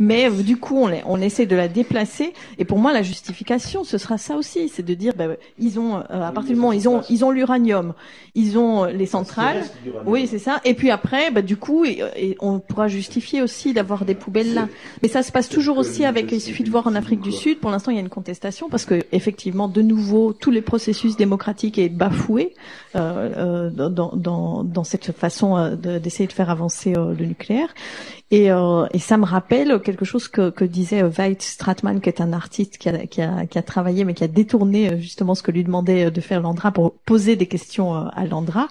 mais euh, du coup on, on essaie de la déplacer et pour moi la justification ce sera ça aussi, c'est de dire bah, ils ont euh, à partir du moment où ils ont ils ont l'uranium, ils ont euh, les centrales. Oui, c'est ça. Et puis après, bah, du coup, et, et on pourra justifier aussi d'avoir des poubelles là. Mais ça se passe toujours aussi avec. Il suffit de voir en Afrique du Sud. Pour l'instant, il y a une contestation parce que effectivement, de nouveau, tous les processus démocratiques est bafoué euh, euh, dans, dans, dans cette façon euh, de- d'essayer de faire avancer euh, le nucléaire. Et, euh, et ça me rappelle quelque chose que, que disait euh, Veit Stratman, qui est un artiste qui a, qui, a, qui a travaillé, mais qui a détourné euh, justement ce que lui demandait euh, de faire Landra pour poser des questions euh, à Landra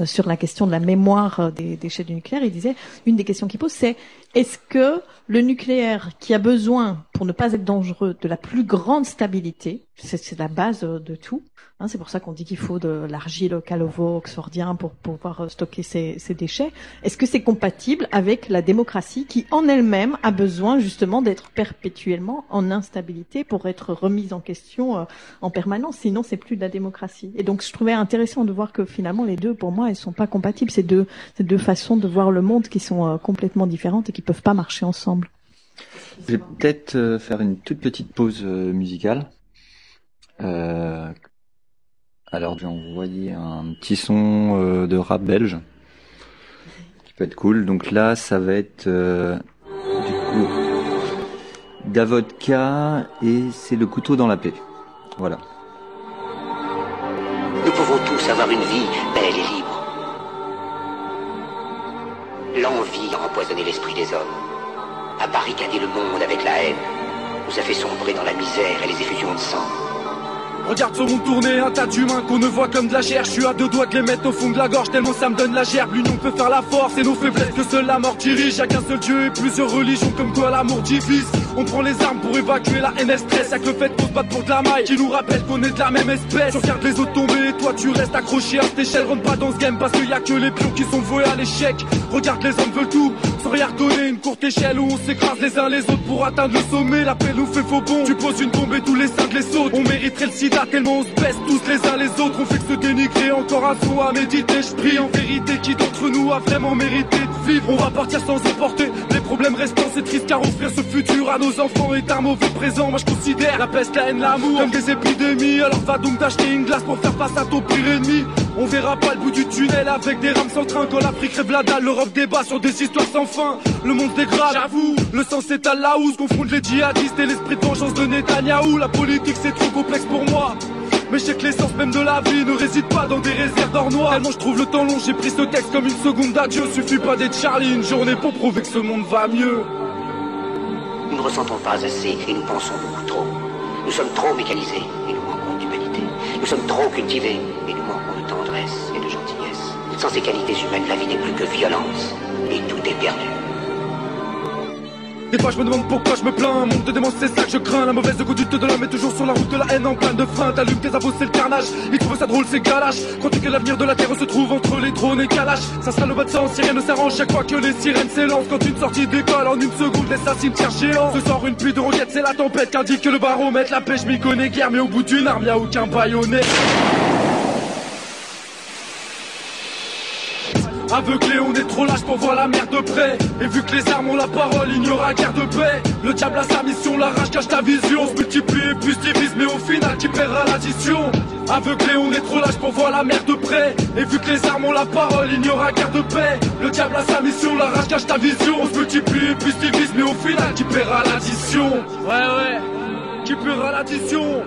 euh, sur la question de la mémoire euh, des déchets du nucléaire. Il disait, une des questions qu'il pose, c'est est-ce que le nucléaire qui a besoin, pour ne pas être dangereux, de la plus grande stabilité, c'est la base de tout, hein, c'est pour ça qu'on dit qu'il faut de l'argile calovo-oxfordien pour pouvoir stocker ces, ces déchets, est-ce que c'est compatible avec la démocratie qui en elle-même a besoin justement d'être perpétuellement en instabilité pour être remise en question euh, en permanence, sinon c'est plus de la démocratie. Et donc je trouvais intéressant de voir que finalement les deux, pour moi, elles sont pas compatibles. C'est deux, c'est deux façons de voir le monde qui sont euh, complètement différentes et qui peuvent pas marcher ensemble. Je vais peut-être euh, faire une toute petite pause musicale. Euh, alors, j'ai envoyé un petit son euh, de rap belge qui peut être cool. Donc là, ça va être euh, du coup Davodka et c'est le couteau dans la paix. Voilà. Nous pouvons tous avoir une vie belle et libre. L'envie a empoisonné l'esprit des hommes, a barricadé le monde avec la haine, nous a fait sombrer dans la misère et les effusions de sang. Regarde ce monde tourner, un tas d'humains qu'on ne voit comme de la chair. Je suis à deux doigts de les mettre au fond de la gorge, tellement ça me donne la gerbe. L'union peut faire la force et nos faiblesses que seule la mort dirige. Y'a qu'un seul Dieu et plusieurs religions comme quoi l'amour divise. On prend les armes pour évacuer la haine stress. Que le fait qu'on se batte pour de la maille qui nous rappelle qu'on est de la même espèce. Tu regardes les autres tomber toi tu restes accroché à cette échelle. Rentre pas dans ce game parce qu'il y a que les pions qui sont voués à l'échec. Regarde les hommes veulent tout sans rien. Une courte échelle où on s'écrase les uns les autres pour atteindre le sommet. La paix nous fait faux bon. Tu poses une bombe et tous les cinq les sautent. On mériterait le tellement on se baisse tous les uns les autres. On fait que se dénigrer. Encore un son à méditer. Je en vérité qui d'entre nous a vraiment mérité de vivre? On va partir sans emporter les problèmes restants. C'est triste car offrir ce futur à nos enfants est un mauvais présent. Moi je considère la peste, la haine, l'amour comme des épidémies. Alors va donc t'acheter une glace pour faire face à ton pire ennemi. On verra pas le bout du tunnel avec des rames sans train. Quand l'Afrique rêve la dalle, l'Europe débat sur des histoires sans fin. Le monde dégrade, j'avoue. Le sang s'étale là où se confondent les djihadistes et l'esprit de vengeance de Netanyahou. La politique c'est trop complexe pour moi. Mais je sais que l'essence même de la vie ne réside pas dans des réserves d'or noir. Tellement je trouve le temps long, j'ai pris ce texte comme une seconde d'adieu. Suffit pas d'être Charlie une journée pour prouver que ce monde va mieux. Nous ne ressentons pas assez et nous pensons beaucoup trop. Nous sommes trop mécanisés et nous manquons d'humanité. Nous sommes trop cultivés et nous manquons de tendresse et de gentillesse. Sans ces qualités humaines, la vie n'est plus que violence et tout est perdu. Des fois je me demande pourquoi je me plains. Monde de c'est ça que je crains. La mauvaise conduite de l'homme est toujours sur la route de la haine en plein de frein. T'allumes tes abos, c'est le carnage. Ils trouvent ça drôle, c'est galache. Crois-tu que l'avenir de la terre se trouve entre les drones et Kalash Ça sera le bas de sens rien ne s'arrange. Chaque fois que les sirènes s'élancent. Quand une sortie d'école en une seconde laisse un cimetière géant. Ce soir, une pluie de roquettes, c'est la tempête qu'indique que le baromètre. La pêche m'y connaît guère, mais au bout d'une arme, y'a aucun baïonnet. Aveuglé, on est trop lâche pour voir la mer de près. Et vu que les armes ont la parole, il n'y aura guère de paix. Le diable a sa mission, la rage cache ta vision. Se multiplie et puis se divise, mais au final, qui paiera l'addition? Aveuglé, on est trop lâche pour voir la mer de près. Et vu que les armes ont la parole, il n'y aura guère de paix. Le diable a sa mission, la rage cache ta vision. On se multiplie et puis se divise, mais au final, qui paiera l'addition? Ouais, ouais, qui paiera l'addition?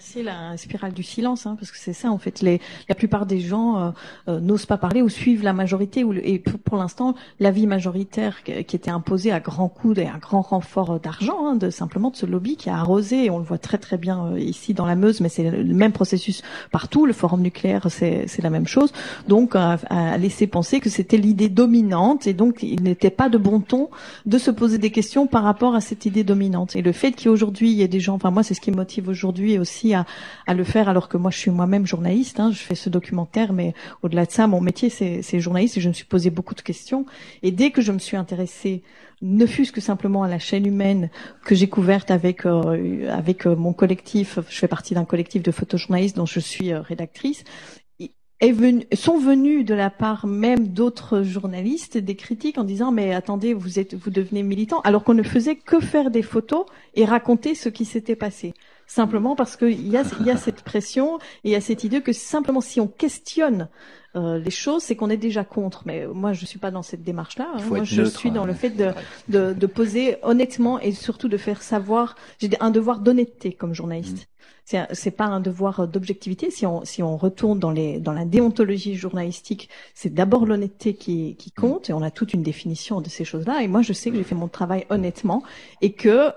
C'est la spirale du silence, hein, parce que c'est ça en fait. Les, la plupart des gens euh, euh, n'osent pas parler ou suivent la majorité. Ou et pour, pour l'instant, l'avis majoritaire qui, était imposé à grands coups et à grand renfort d'argent, hein, de simplement de ce lobby qui a arrosé. Et on le voit très très bien euh, ici dans la Meuse, mais c'est le même processus partout. Le forum nucléaire, c'est c'est la même chose. Donc, à, à laisser penser que c'était l'idée dominante, et donc il n'était pas de bon ton de se poser des questions par rapport à cette idée dominante. Et le fait qu'aujourd'hui il y ait des gens, enfin moi c'est ce qui me motive aujourd'hui aussi à, à le faire, alors que moi je suis moi-même journaliste, hein, je fais ce documentaire, mais au-delà de ça, mon métier c'est journaliste et je me suis posé beaucoup de questions. Et dès que je me suis intéressée ne fût-ce que simplement à la chaîne humaine que j'ai couverte avec euh, avec euh, mon collectif, je fais partie d'un collectif de photojournalistes dont je suis euh, rédactrice, est venu, sont venus de la part même d'autres journalistes des critiques en disant mais attendez vous êtes vous devenez militant alors qu'on ne faisait que faire des photos et raconter ce qui s'était passé simplement parce qu'il y a y a cette pression et il y a cette idée que simplement si on questionne euh, les choses, c'est qu'on est déjà contre. Mais moi, je suis pas dans cette démarche-là. hein. Moi, je neutre, suis dans hein. le fait de, de, de poser honnêtement et surtout de faire savoir. J'ai un devoir d'honnêteté comme journaliste. C'est un- C'est pas un devoir d'objectivité. Si on si on retourne dans les dans la déontologie journalistique, c'est d'abord l'honnêteté qui qui compte et on a toute une définition de ces choses-là. Et moi, je sais que j'ai fait mon travail honnêtement et que euh,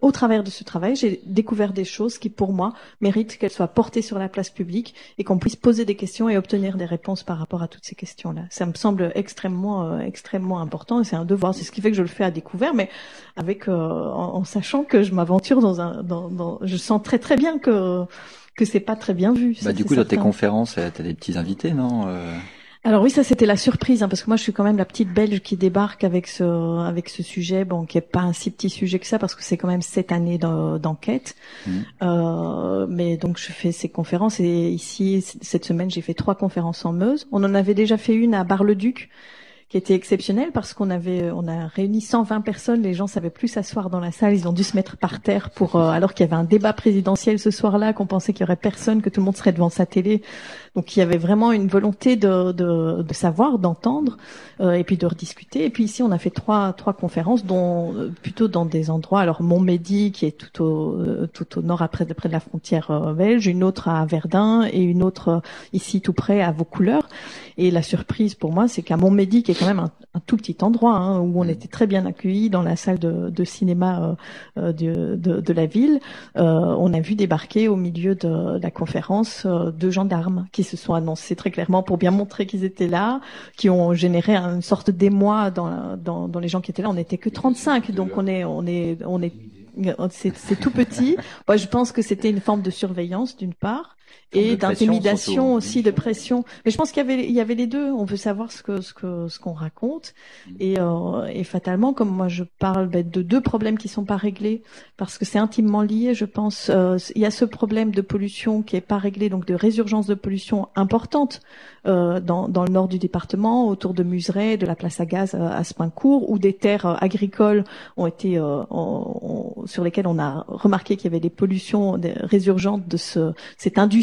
au travers de ce travail, j'ai découvert des choses qui, pour moi, méritent qu'elles soient portées sur la place publique et qu'on puisse poser des questions et obtenir des réponses par rapport à toutes ces questions-là. Ça me semble extrêmement, euh, extrêmement important et c'est un devoir. C'est ce qui fait que je le fais à découvert, mais avec euh, en, en sachant que je m'aventure dans un, dans, dans, je sens très très bien que que c'est pas très bien vu. ça, Bah, du coup, dans tes conférences, t'as des petits invités, non Euh, Alors oui, ça c'était la surprise, hein, parce que moi je suis quand même la petite Belge qui débarque avec ce avec ce sujet, bon, qui est pas un si petit sujet que ça, parce que c'est quand même sept années d'en- d'enquête. Mhm. Euh, mais donc je fais ces conférences et ici cette semaine j'ai fait trois conférences en Meuse. On en avait déjà fait une à Bar-le-Duc qui était exceptionnelle parce qu'on avait on a réuni 120 personnes, les gens savaient plus s'asseoir dans la salle, ils ont dû se mettre par terre pour euh, alors qu'il y avait un débat présidentiel ce soir-là, qu'on pensait qu'il y aurait personne, que tout le monde serait devant sa télé. Donc il y avait vraiment une volonté de, de, de savoir, d'entendre euh, et puis de rediscuter. Et puis ici on a fait trois trois conférences, dont euh, plutôt dans des endroits. Alors Montmédy qui est tout au euh, tout au nord après près de la frontière euh, belge, une autre à Verdun et une autre ici tout près à Vaucouleurs. Et la surprise pour moi, c'est qu'à Montmédy, qui est quand même un, un tout petit endroit hein, où on était très bien accueillis dans la salle de, de cinéma de, de, de la ville, euh, on a vu débarquer au milieu de la conférence deux gendarmes qui se sont annoncés très clairement pour bien montrer qu'ils étaient là, qui ont généré une sorte d'émoi dans, dans, dans les gens qui étaient là. On n'était que 35, donc on est on est on est c'est tout petit. Moi, je pense que c'était une forme de surveillance d'une part et d'intimidation aussi, de pression. Mais je pense qu'il y avait il y avait les deux. On veut savoir ce que ce que ce qu'on raconte et euh, et fatalement, comme moi je parle ben, de deux problèmes qui sont pas réglés parce que c'est intimement lié, je pense. euh, il y a ce problème de pollution qui est pas réglé, donc de résurgence de pollution importante euh, dans, dans le nord du département, autour de Museray, de la place à gaz euh, à Spincourt, où des terres euh, agricoles ont été euh, en- sur lesquelles on a remarqué qu'il y avait des pollutions des résurgentes de ce, cette industrie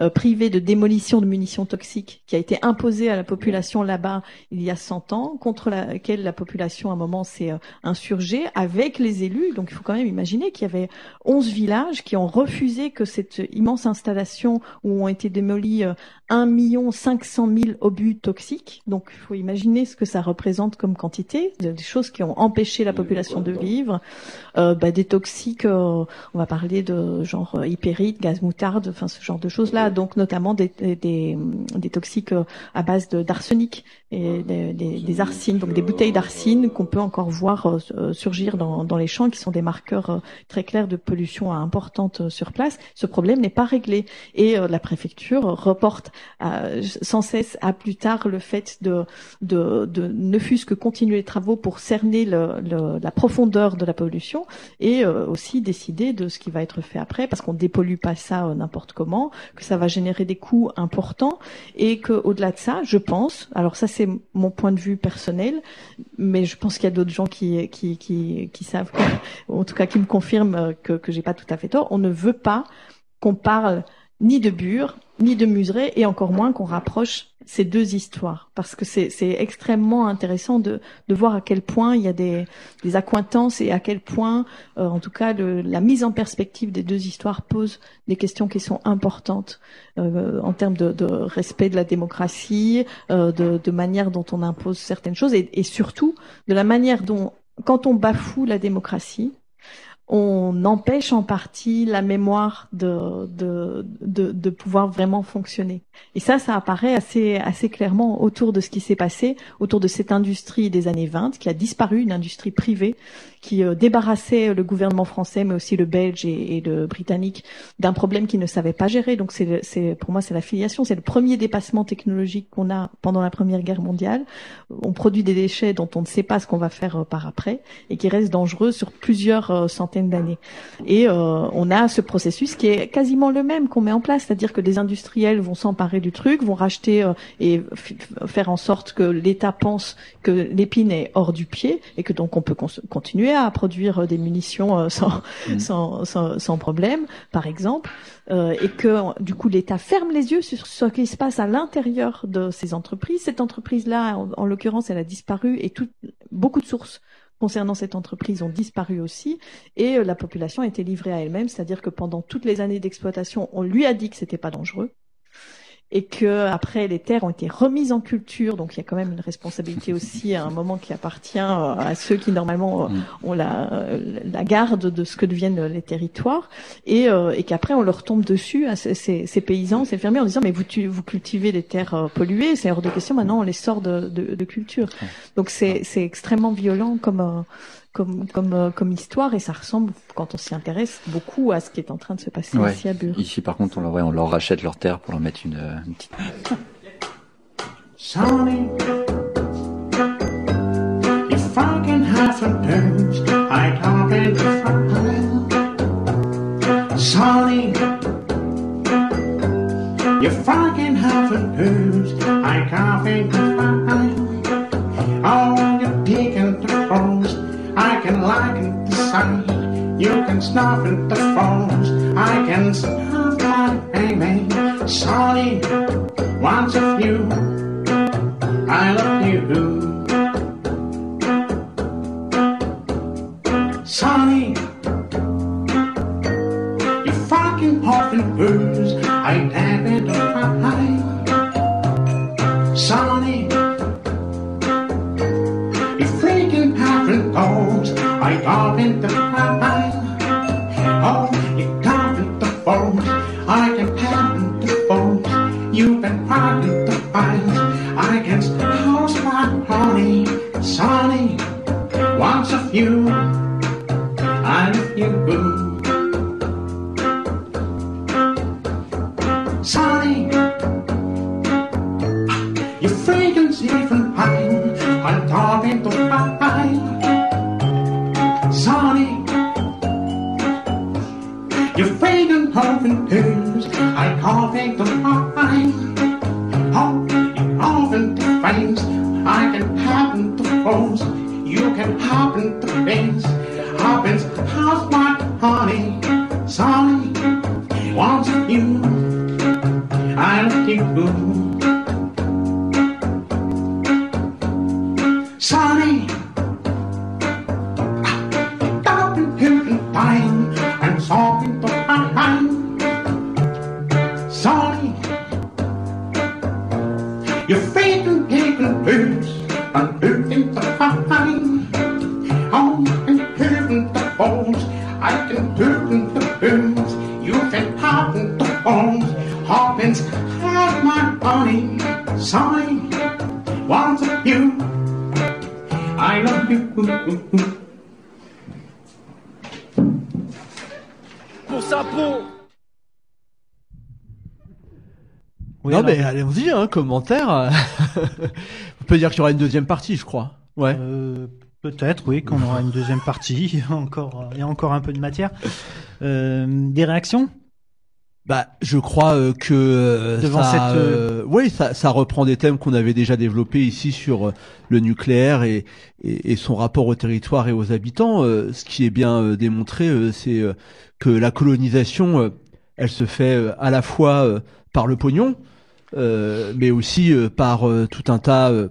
euh, privée de démolition de munitions toxiques qui a été imposée à la population là-bas il y a 100 ans, contre laquelle la population à un moment s'est euh, insurgée avec les élus. Donc il faut quand même imaginer qu'il y avait 11 villages qui ont refusé que cette immense installation où ont été démolis euh, 1 million 500 000 obus toxiques. Donc, il faut imaginer ce que ça représente comme quantité, de- des choses qui ont empêché la population de vivre. Euh, bah, des toxiques, euh, on va parler de genre hypérite, gaz moutarde, enfin ce genre de choses-là, donc notamment des, des, des, toxiques à base d'arsenic et des, des, arsines, donc des bouteilles d'arsine qu'on peut encore voir surgir dans, dans les champs, qui sont des marqueurs très clairs de pollution importante sur place. Ce problème n'est pas réglé et la préfecture reporte sans cesse à plus tard le fait de, de, de ne fût-ce que continuer les travaux pour cerner le, le, la profondeur de la pollution et aussi décider de ce qui va être fait après, parce qu'on dépollue pas ça euh, n'importe comment, que ça va générer des coûts importants et que au-delà de ça, je pense, alors ça c'est mon point de vue personnel, mais je pense qu'il y a d'autres gens qui, savent, en tout cas qui me confirment que, j'ai pas tout à fait tort. On ne veut pas qu'on parle ni de Bure, ni de Museret, et encore moins qu'on rapproche ces deux histoires, parce que c'est extrêmement intéressant de, de, voir à quel point il y a des, des accointances et à quel point, euh, en tout cas, le, la mise en perspective des deux histoires pose des questions qui sont importantes euh, en termes de, de, respect de la démocratie, euh, de, de, manière dont on impose certaines choses, et, et surtout de la manière dont, quand on bafoue la démocratie, on empêche en partie la mémoire de, de, de, de, pouvoir vraiment fonctionner. Et ça, ça apparaît assez, assez clairement autour de ce qui s'est passé, autour de cette industrie des années 20, qui a disparu, une industrie privée qui euh, débarrassait le gouvernement français, mais aussi le belge et, le britannique, d'un problème qu'ils ne savaient pas gérer. Donc c'est, pour moi, c'est la filiation, c'est le premier dépassement technologique qu'on a pendant la Première Guerre mondiale. On produit des déchets dont on ne sait pas ce qu'on va faire euh, par après et qui restent dangereux sur plusieurs euh, centaines d'années. Et on a ce processus qui est quasiment le même qu'on met en place, c'est-à-dire que des industriels vont s'emparer du truc, vont racheter et faire en sorte que l'État pense que l'épine est hors du pied et que donc on peut continuer à produire des munitions euh, mm. sans, sans, sans, problème, par exemple, euh, et que du coup l'État ferme les yeux sur ce qui se passe à l'intérieur de ces entreprises. Cette entreprise-là, en, l'occurrence, elle a disparu et tout, beaucoup de sources concernant cette entreprise ont disparu aussi et euh, la population a été livrée à elle-même, c'est-à-dire que pendant toutes les années d'exploitation, on lui a dit que c'était pas dangereux et que après les terres ont été remises en culture, donc il y a quand même une responsabilité aussi à un moment qui appartient euh, à ceux qui normalement euh, mm. ont la, euh, la garde de ce que deviennent les territoires, et, et qu'après on leur tombe dessus à ces, ces, paysans, ces fermiers en disant mais vous, vous cultivez des terres polluées, c'est hors de question, maintenant on les sort de, de, de culture. Donc c'est extrêmement violent comme comme, comme, euh, comme histoire et ça ressemble, quand on s'y intéresse, beaucoup à ce qui est en train de se passer ici à Bure. Ici, par contre, on leur, ouais, on leur rachète leur terre pour leur mettre une, euh, une petite. Sonny, if I can have some terms, I talk in the Sonny, if I can have some terms, I can't think of All you're taking the phones I can liken the sun. You can snuff at the phones. I can snuff my baby. Sorry, once of you. I love you. Sonny, you fucking often booze. I damn it high. I got in the carpenters, I carving the pine, carving, carving the frames, I can happen to bones, you can happen to things, happens, how's my honey, some allons-y, hein, commentaire. On peut dire qu'il y aura une deuxième partie, je crois. Ouais. Euh, Peut-être, oui, qu'on aura une deuxième partie. Il y a encore, il y a encore un peu de matière. Euh, des réactions? Bah, je crois euh, que euh, Devant ça, cette, euh, euh, oui, ça, ça reprend des thèmes qu'on avait déjà développés ici sur euh, le nucléaire et, et, et son rapport au territoire et aux habitants. Euh, ce qui est bien euh, démontré, euh, c'est euh, que la colonisation, euh, elle se fait euh, à la fois euh, par le pognon, euh, mais aussi euh, par euh, tout un tas euh,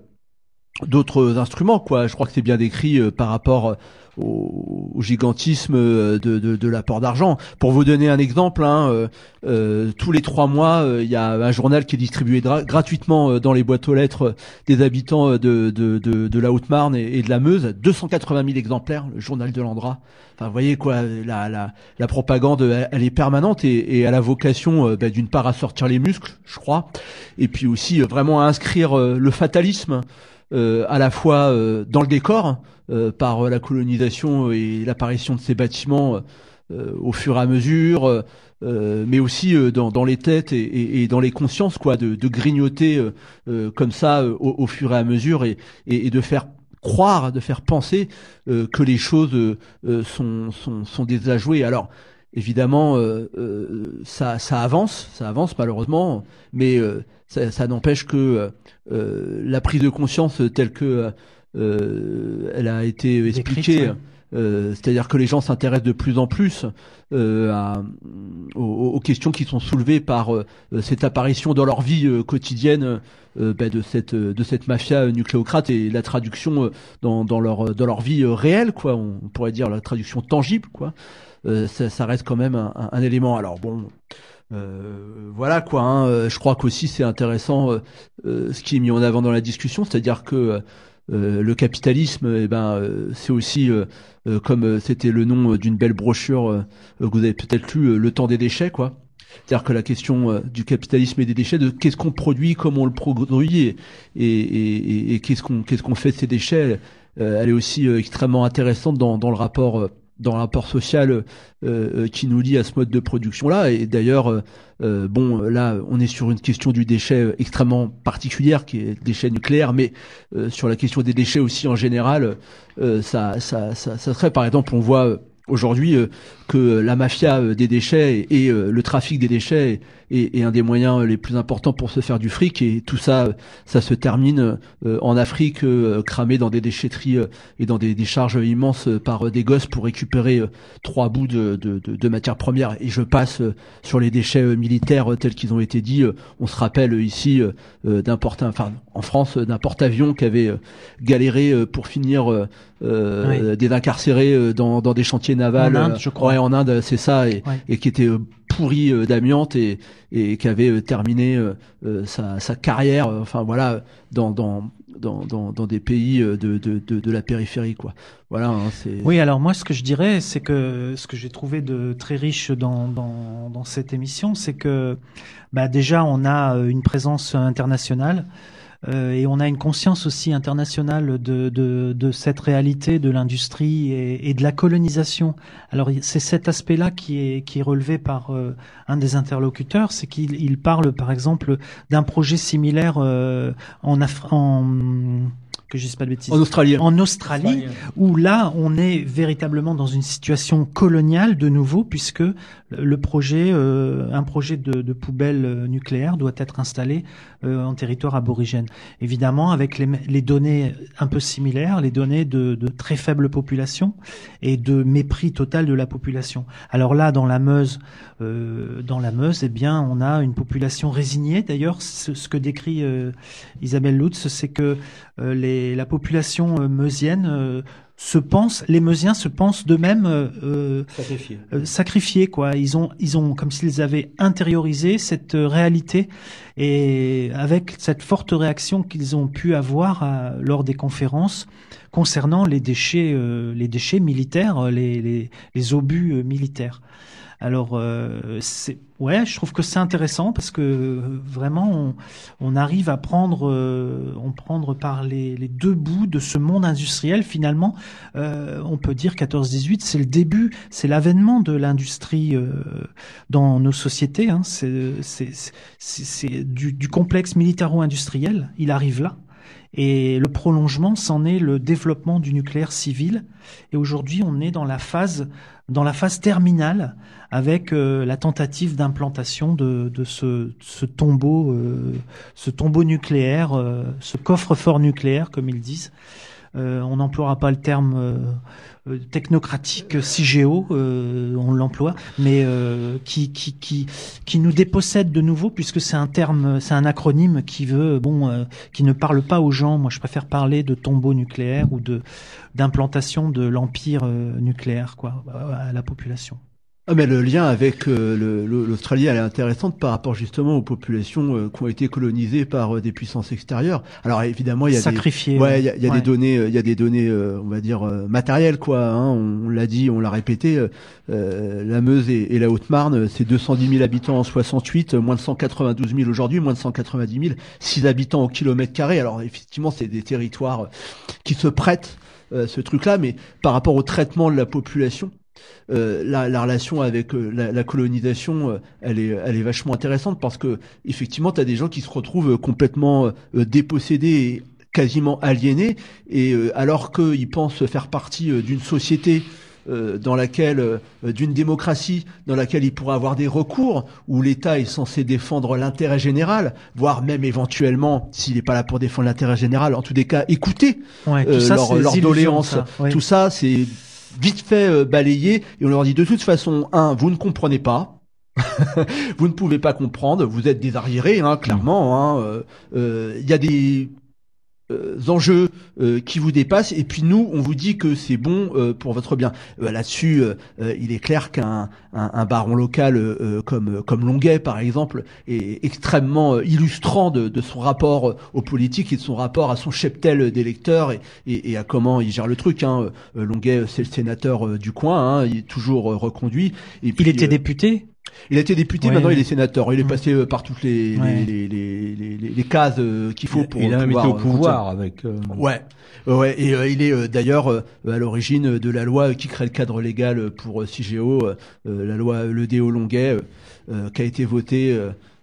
d'autres instruments quoi. Je crois que c'est bien décrit euh, par rapport euh, au, au gigantisme euh, de, de, de l'apport d'argent. Pour vous donner un exemple hein, euh, tous les trois mois il y a un journal qui est distribué gratuitement dans les boîtes aux lettres des habitants de, de, de, de la Haute-Marne et, de la Meuse. 280 000 exemplaires le journal de l'Andra. Enfin vous voyez quoi la, la, la propagande elle, est permanente et, et elle a vocation bah, d'une part à sortir les muscles je crois et puis aussi vraiment à inscrire le fatalisme à la fois euh, dans le décor euh, par euh, la colonisation et l'apparition de ces bâtiments euh, euh, au fur et à mesure, euh, euh, mais aussi euh, dans, dans les têtes et, et, et dans les consciences, quoi, de, de grignoter euh, euh, comme ça euh, au, au fur et à mesure et, et, de faire croire, de faire penser euh, que les choses euh, euh, sont, sont, sont désajouées. Alors évidemment, euh, euh, ça, ça avance, ça avance malheureusement, mais euh, ça, ça n'empêche que euh, la prise de conscience telle que euh, elle a été expliquée, ouais. Euh, c'est-à-dire que les gens s'intéressent de plus en plus euh, aux, questions qui sont soulevées par euh, cette apparition dans leur vie quotidienne ben, de cette de cette mafia nucléocrate et la traduction dans, dans leur dans leur vie réelle quoi. On pourrait dire la traduction tangible quoi. Ça, reste quand même un, élément. Alors bon voilà quoi. hein, je crois qu'aussi c'est intéressant ce qui est mis en avant dans la discussion, c'est-à-dire que euh, le capitalisme, eh ben, euh, c'est aussi euh, euh, comme c'était le nom d'une belle brochure que vous avez peut-être lu, le temps des déchets, quoi. C'est-à-dire que la question du capitalisme et des déchets, de qu'est-ce qu'on produit, comment on le produit, et, et, et, et qu'est-ce qu'on qu'est-ce qu'on fait de ces déchets, elle est aussi extrêmement intéressante dans, dans le rapport dans le rapport social euh, euh, qui nous lie à ce mode de production là et d'ailleurs euh, euh, bon là on est sur une question du déchet extrêmement particulière qui est le déchet nucléaire mais sur la question des déchets aussi en général ça, ça, ça, serait par exemple on voit aujourd'hui que la mafia des déchets et, le trafic des déchets est, est un des moyens les plus importants pour se faire du fric et tout ça euh, ça se termine euh, en Afrique euh, cramé dans des déchetteries euh, et dans des, des charges immenses euh, par euh, des gosses pour récupérer euh, trois bouts de, de, de, de matières premières et je passe euh, sur les déchets euh, militaires euh, tels qu'ils ont été dits Euh, on se rappelle euh, ici euh, euh, d'un porte enfin en France euh, d'un porte-avions qui avait euh, galéré euh, pour finir euh, euh, des incarcérés euh, dans, dans des chantiers navals En Inde, euh, je crois. ouais, en Inde c'est ça et, Ouais. et qui était euh, pourri euh, d'amiante et, et qui avait euh, terminé euh, sa, carrière enfin voilà dans des pays de, la périphérie quoi voilà hein, Oui, alors moi, ce que je dirais, c'est que ce que j'ai trouvé de très riche dans, cette émission, c'est que bah, déjà, on a une présence internationale. Euh, et on a une conscience aussi internationale de, de, de cette réalité de l'industrie et, de la colonisation. Alors c'est cet aspect-là qui est, qui est relevé par euh, un des interlocuteurs, c'est qu'il il parle par exemple d'un projet similaire euh, en, Af- en que je dise pas de bêtises. En Australie. En Australie, où là, on est véritablement dans une situation coloniale de nouveau, puisque le projet, euh, un projet de, de poubelle euh, nucléaire doit être installé euh, en territoire aborigène. Évidemment, avec les, les données un peu similaires, les données de, de très faible population et de mépris total de la population. Alors là, dans la Meuse, euh, dans la Meuse, eh bien, on a une population résignée. D'ailleurs, ce, ce que décrit euh, Isabelle Lutz, c'est que euh, les, la population euh, meusienne euh, se pense, les Meusiens se pensent d'eux-mêmes euh, euh, Sacrifiés. euh, sacrifiés, quoi. Ils ont, ils ont comme s'ils avaient intériorisé cette euh, réalité et avec cette forte réaction qu'ils ont pu avoir à- lors des conférences concernant les déchets, euh, les déchets militaires, euh, les, les, les obus euh, militaires. Alors, euh, ouais, je trouve que c'est intéressant parce que euh, vraiment, on, on arrive à prendre, euh, on prendre par les, les deux bouts de ce monde industriel. Finalement, euh, on peut dire 14-18, c'est le début, c'est l'avènement de l'industrie euh, dans nos sociétés. Hein. C'est du, du complexe militaro-industriel. Il arrive là. Et le prolongement, c'en est le développement du nucléaire civil. Et aujourd'hui, on est dans la phase, dans la phase terminale avec euh, la tentative d'implantation de, de ce, ce tombeau, euh, ce tombeau nucléaire, euh, ce coffre-fort nucléaire, comme ils disent. Euh, on n'emploiera pas le terme euh, euh, technocratique CIGEO, on l'emploie, mais qui, qui, qui, qui nous dépossède de nouveau, puisque c'est un terme, c'est un acronyme qui veut, bon, qui ne parle pas aux gens. Moi, je préfère parler de tombeau nucléaire ou de d'implantation de l'empire nucléaire, quoi, à la population. Ah mais le lien avec euh, l'Australie, elle est intéressante par rapport justement aux populations euh, qui ont été colonisées par euh, des puissances extérieures. Alors évidemment, il y a Sacrifiées, des, ouais, il y a, il y a ouais. des données, il y a des données, on va dire matérielles quoi. Hein, on on l'a dit, on l'a répété. la Meuse et, et la Haute-Marne, c'est 210 000 habitants en 68, euh, moins de 192 000 aujourd'hui, moins de 190 000, 6 habitants au kilomètre carré. Alors effectivement, c'est des territoires qui se prêtent euh, ce truc-là, mais par rapport au traitement de la population. Euh, la, la relation avec euh, la, la colonisation, euh, elle est, elle est vachement intéressante parce que effectivement, tu as des gens qui se retrouvent euh, complètement euh, dépossédés et quasiment aliénés, et euh, alors qu'ils pensent faire partie euh, d'une société dans laquelle, d'une démocratie dans laquelle il pourrait avoir des recours, où l'État est censé défendre l'intérêt général, voire même éventuellement, s'il n'est pas là pour défendre l'intérêt général, en tous des cas, écouter Ouais, tout euh, ça, leur, c'est des leur illusions, doléance. ça, oui. Tout ça, c'est vite fait euh, balayé et on leur dit de toute façon, un, vous ne comprenez pas. vous ne pouvez pas comprendre, vous êtes des hein, clairement. hein, euh, euh, Il y a des enjeux euh, qui vous dépassent et puis nous on vous dit que c'est bon euh, pour votre bien. Euh, là-dessus euh, euh, il est clair qu'un un, un baron local euh, comme comme Longuet par exemple est extrêmement euh, illustrant de, de son rapport euh, aux politiques et de son rapport à son cheptel d'électeurs et, et, et à comment il gère le truc hein. Euh, Longuet c'est le sénateur euh, du coin hein, il est toujours euh, reconduit. Et puis, Il était euh, député? Il a été député, Ouais, maintenant il est sénateur. Il est passé euh, par toutes les, les- Ouais. les, les, les, les- les cases euh, qu'il faut pour il a même été au euh, pouvoir avec. Ouais, ouais, et il est d'ailleurs à l'origine de la loi qui crée le cadre légal pour CIGEO, la loi Le Déo Longuet, qui a été votée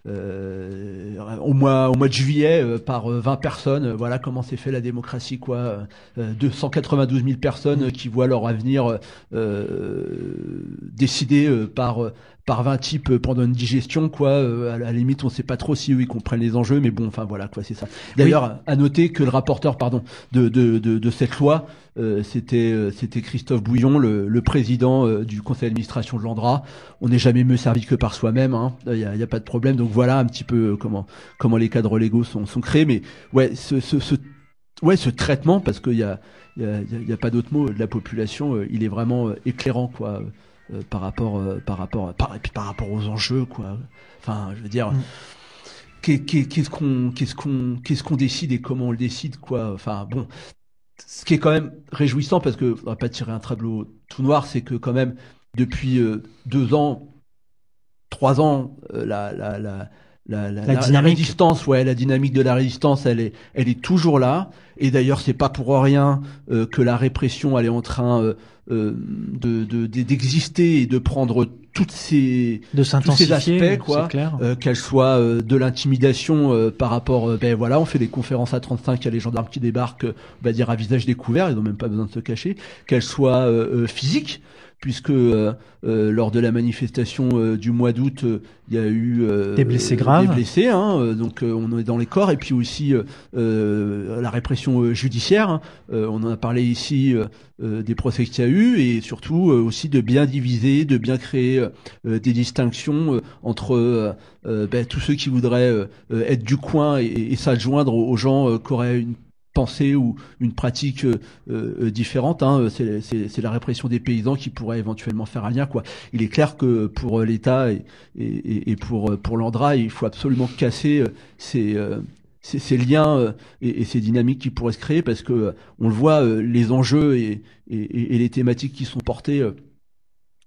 euh, au mois au mois de juillet euh, par euh, 20 personnes. Voilà comment s'est fait la démocratie, quoi. Euh, euh, 292 000 personnes euh, qui voient leur avenir décidé par par 20 types euh, pendant une digestion, quoi. Euh, à la limite, on sait pas trop si eux ils comprennent les enjeux, mais bon, enfin voilà, quoi, c'est ça. D'ailleurs, à noter que le rapporteur, pardon, de de de, de cette loi, euh, c'était euh, c'était Christophe Bouillon, le, le président euh, du conseil d'administration de l'Andra. On n'est jamais mieux servi que par soi-même, hein. Il y a, y a pas de problème. Donc voilà un petit peu comment comment les cadres légaux sont sont créés, mais ouais, ce ce, ce ouais ce traitement parce qu'il y a il y a, y a- il y a pas d'autre mot de la population, il est vraiment éclairant, quoi. Euh, par rapport euh, par rapport par, et puis par rapport aux enjeux quoi. Enfin je veux dire qu'est- qu'est-ce qu'on qu'est-ce qu'on qu'est-ce qu'on décide et comment on le décide quoi. Enfin bon ce qui est quand même réjouissant parce que faudrait pas tirer un tableau tout noir c'est que quand même depuis euh, deux ans trois ans la la la la, la, La dynamique. résistance, ouais, la dynamique de la résistance, elle est, elle est toujours là. Et d'ailleurs, c'est pas pour rien euh, que la répression, elle est en train euh, euh, de de- de- d'exister et de prendre toutes ces De tous ces aspects, quoi, euh, qu'elle soit euh, de l'intimidation euh, par rapport, ben voilà, on fait des conférences à 35, il y a les gendarmes qui débarquent, on va dire à visage découvert, ils n'ont même pas besoin de se cacher, qu'elle soit physique, puisque euh, euh, lors de la manifestation euh, du mois d'août, euh, il y a eu euh, Des blessés graves. des blessés, hein, euh, donc euh, on est dans les corps, et puis aussi la répression judiciaire. hein. Euh, on en a parlé ici des procès qu'il y a eu, et surtout euh, aussi de bien diviser, de bien créer des distinctions euh, entre ben, tous ceux qui voudraient être du coin et, et s'adjoindre aux, aux gens euh, qui auraient une pensée ou une pratique euh, euh, différente. Hein. C'est, la répression des paysans qui pourrait éventuellement faire un lien. Quoi. Il est clair que pour euh, l'État et, pour, pour l'Andra, il faut absolument casser ces, ces, liens et, ces dynamiques qui pourraient se créer parce que on le voit, les enjeux et les thématiques qui sont portées.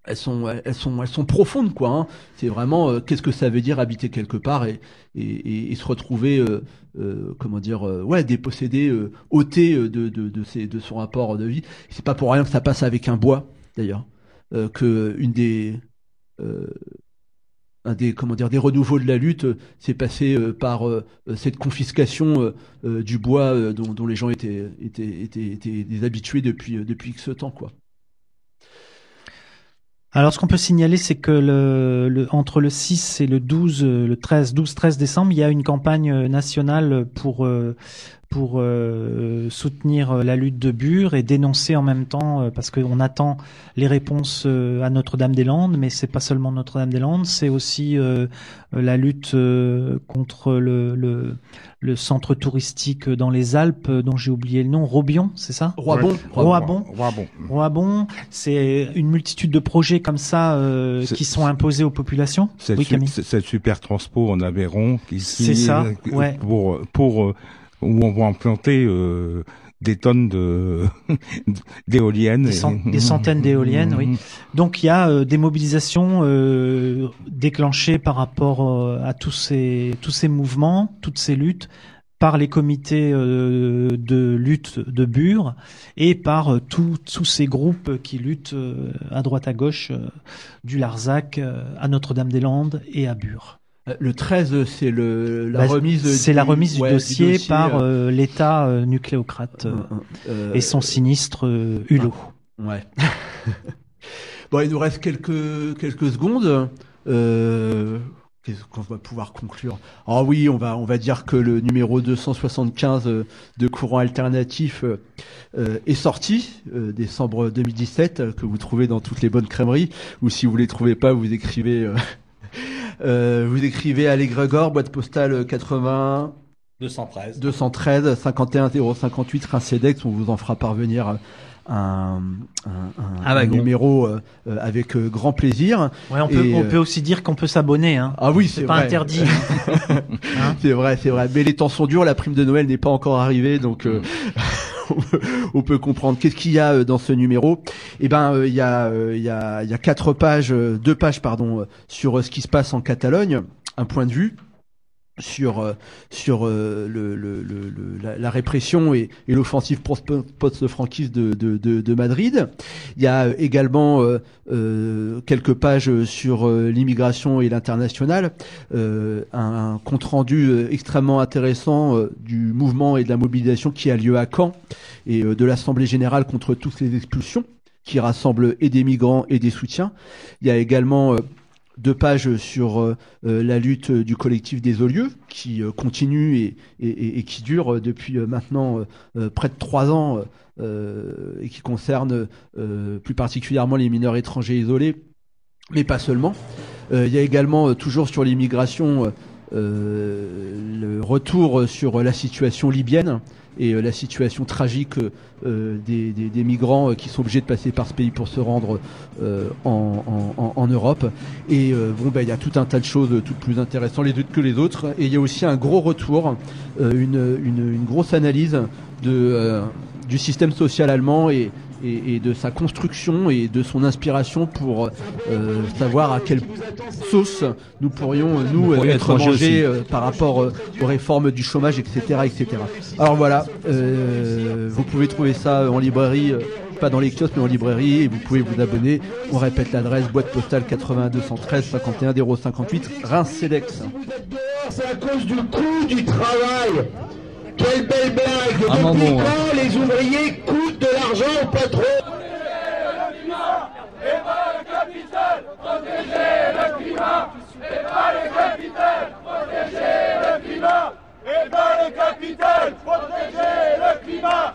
Elles sont elles sont elles sont profondes quoi. Hein. C'est vraiment euh, qu'est-ce que ça veut dire habiter quelque part et et, et, se retrouver euh, euh, comment dire euh, ouais dépossédé ôté de de de, ses, de son rapport de vie. C'est pas pour rien que ça passe avec un bois d'ailleurs que une des un des comment dire des renouveaux de la lutte s'est passé par cette confiscation du bois dont, dont les gens étaient étaient étaient, étaient habitués depuis depuis X temps quoi. Alors, ce qu'on peut signaler, c'est que le, le- entre le 6 et le 12, euh, le 13, 12-13 décembre, il y a une campagne euh, nationale pour euh, pour euh, soutenir euh, la lutte de Bure et dénoncer en même temps, euh, parce qu'on attend les réponses à Notre-Dame-des-Landes, mais c'est pas seulement Notre-Dame-des-Landes, c'est aussi la lutte contre le, le le centre touristique dans les Alpes, dont j'ai oublié le nom, Robion, c'est ça? Roibon. Roibon. Roibon. Roibon, c'est une multitude de projets comme ça euh, qui sont imposés aux populations. Cette, Oui, su- cette super transpo en Aveyron qui C'est ça, ouais. pour pour où on va implanter euh, des tonnes de d'éoliennes Des, et- cent- des centaines d'éoliennes, oui. Donc il y a euh, des mobilisations euh, déclenchées par rapport euh, à tous ces tous ces mouvements, toutes ces luttes par les comités de lutte de Bure et par tous ces groupes qui luttent à droite à gauche du Larzac à Notre-Dame-des-Landes et à Bure. Euh, Le 13, c'est le la Bah, remise. C'est du- la remise du, ouais, dossier, par euh, euh, l'État euh, nucléocrate euh, et son sinistre Hulot. Ouais. bon, il nous reste quelques quelques secondes. Qu'est-ce qu'on va pouvoir conclure? Ah oui, on va on va dire que le numéro 275 euh, de courant alternatif est sorti décembre 2017 euh, que vous trouvez dans toutes les bonnes crèmeries ou si vous les trouvez pas, vous écrivez euh, vous écrivez à l'Égrégor, boîte postale 80 213. 213 51 058 Rincedex, on vous en fera parvenir euh, un, un, un- Un un wagon. numéro euh, avec euh, grand plaisir. Ouais, on peut, Et, on peut aussi dire qu'on peut s'abonner. Hein. Ah oui, c'est pas vrai. interdit. Hein c'est vrai, c'est vrai. Mais les temps sont durs, la prime de Noël n'est pas encore arrivée, donc euh, on peut- comprendre. Qu'est-ce qu'il y a euh, dans ce numéro? Eh ben, euh, il y a, euh, il y a, il y a quatre pages, deux pages, pardon, sur ce qui se passe en Catalogne, un point de vue sur euh, sur euh, le, le, le, la, répression et, l'offensive post- post-franquiste de, de, de, de Madrid. Il y a également euh, euh, quelques pages sur euh, l'immigration et l'international, euh, un, un compte rendu euh, extrêmement intéressant du mouvement et de la mobilisation qui a lieu à Caen et de l'Assemblée générale contre toutes les expulsions qui rassemble et des migrants et des soutiens. Il y a également deux pages sur euh, euh, la lutte du collectif des Olieux qui euh, continue et, et- qui dure euh, depuis euh, maintenant euh, euh, près de trois ans euh, euh, et qui concerne euh, plus particulièrement les mineurs étrangers isolés, mais pas seulement. Euh, il y a également euh, toujours sur l'immigration euh, euh, le retour sur la situation libyenne et euh, la situation tragique euh, des, des- des migrants euh, qui sont obligés de passer par ce pays pour se rendre euh, en, en- en- Europe. Et euh, bon, ben, il y a tout un tas de choses euh, toutes plus intéressantes les unes que les autres. Et il y a aussi un gros retour, euh, une, une, une grosse analyse de, euh, du système social allemand et, et, et de sa construction et de son inspiration pour euh, savoir à quelle sauce nous pourrions, nous, Nous pourrions être être mangés euh, par rapport euh, aux réformes du chômage, etc. etc. Alors voilà, euh, vous pouvez trouver ça en librairie, euh, pas dans les kiosques, mais en librairie, et vous pouvez vous abonner. On répète l'adresse, boîte postale 8213 51 058, Reims Cedex. C'est à cause du coût du travail. Quelle belle blague Un Depuis moment, quand hein. les ouvriers coûtent de l'argent au patron Et pas le capital, protéger le climat. Et pas le capital, protéger le climat. Et pas le capital, protéger le climat.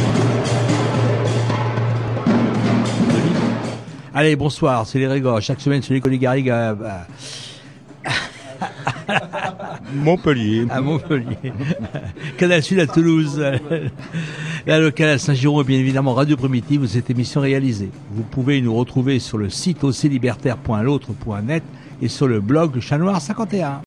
Allez, bonsoir, c'est les Régors. Chaque semaine, c'est les Garrigue. euh, bah. Montpellier. À Montpellier. Canal Sud à Toulouse. La locale à Saint-Giron et bien évidemment Radio Primitive où cette émission réalisée. Vous pouvez nous retrouver sur le site aussi libertaire.l'autre.net et sur le blog Le Chat Noir 51.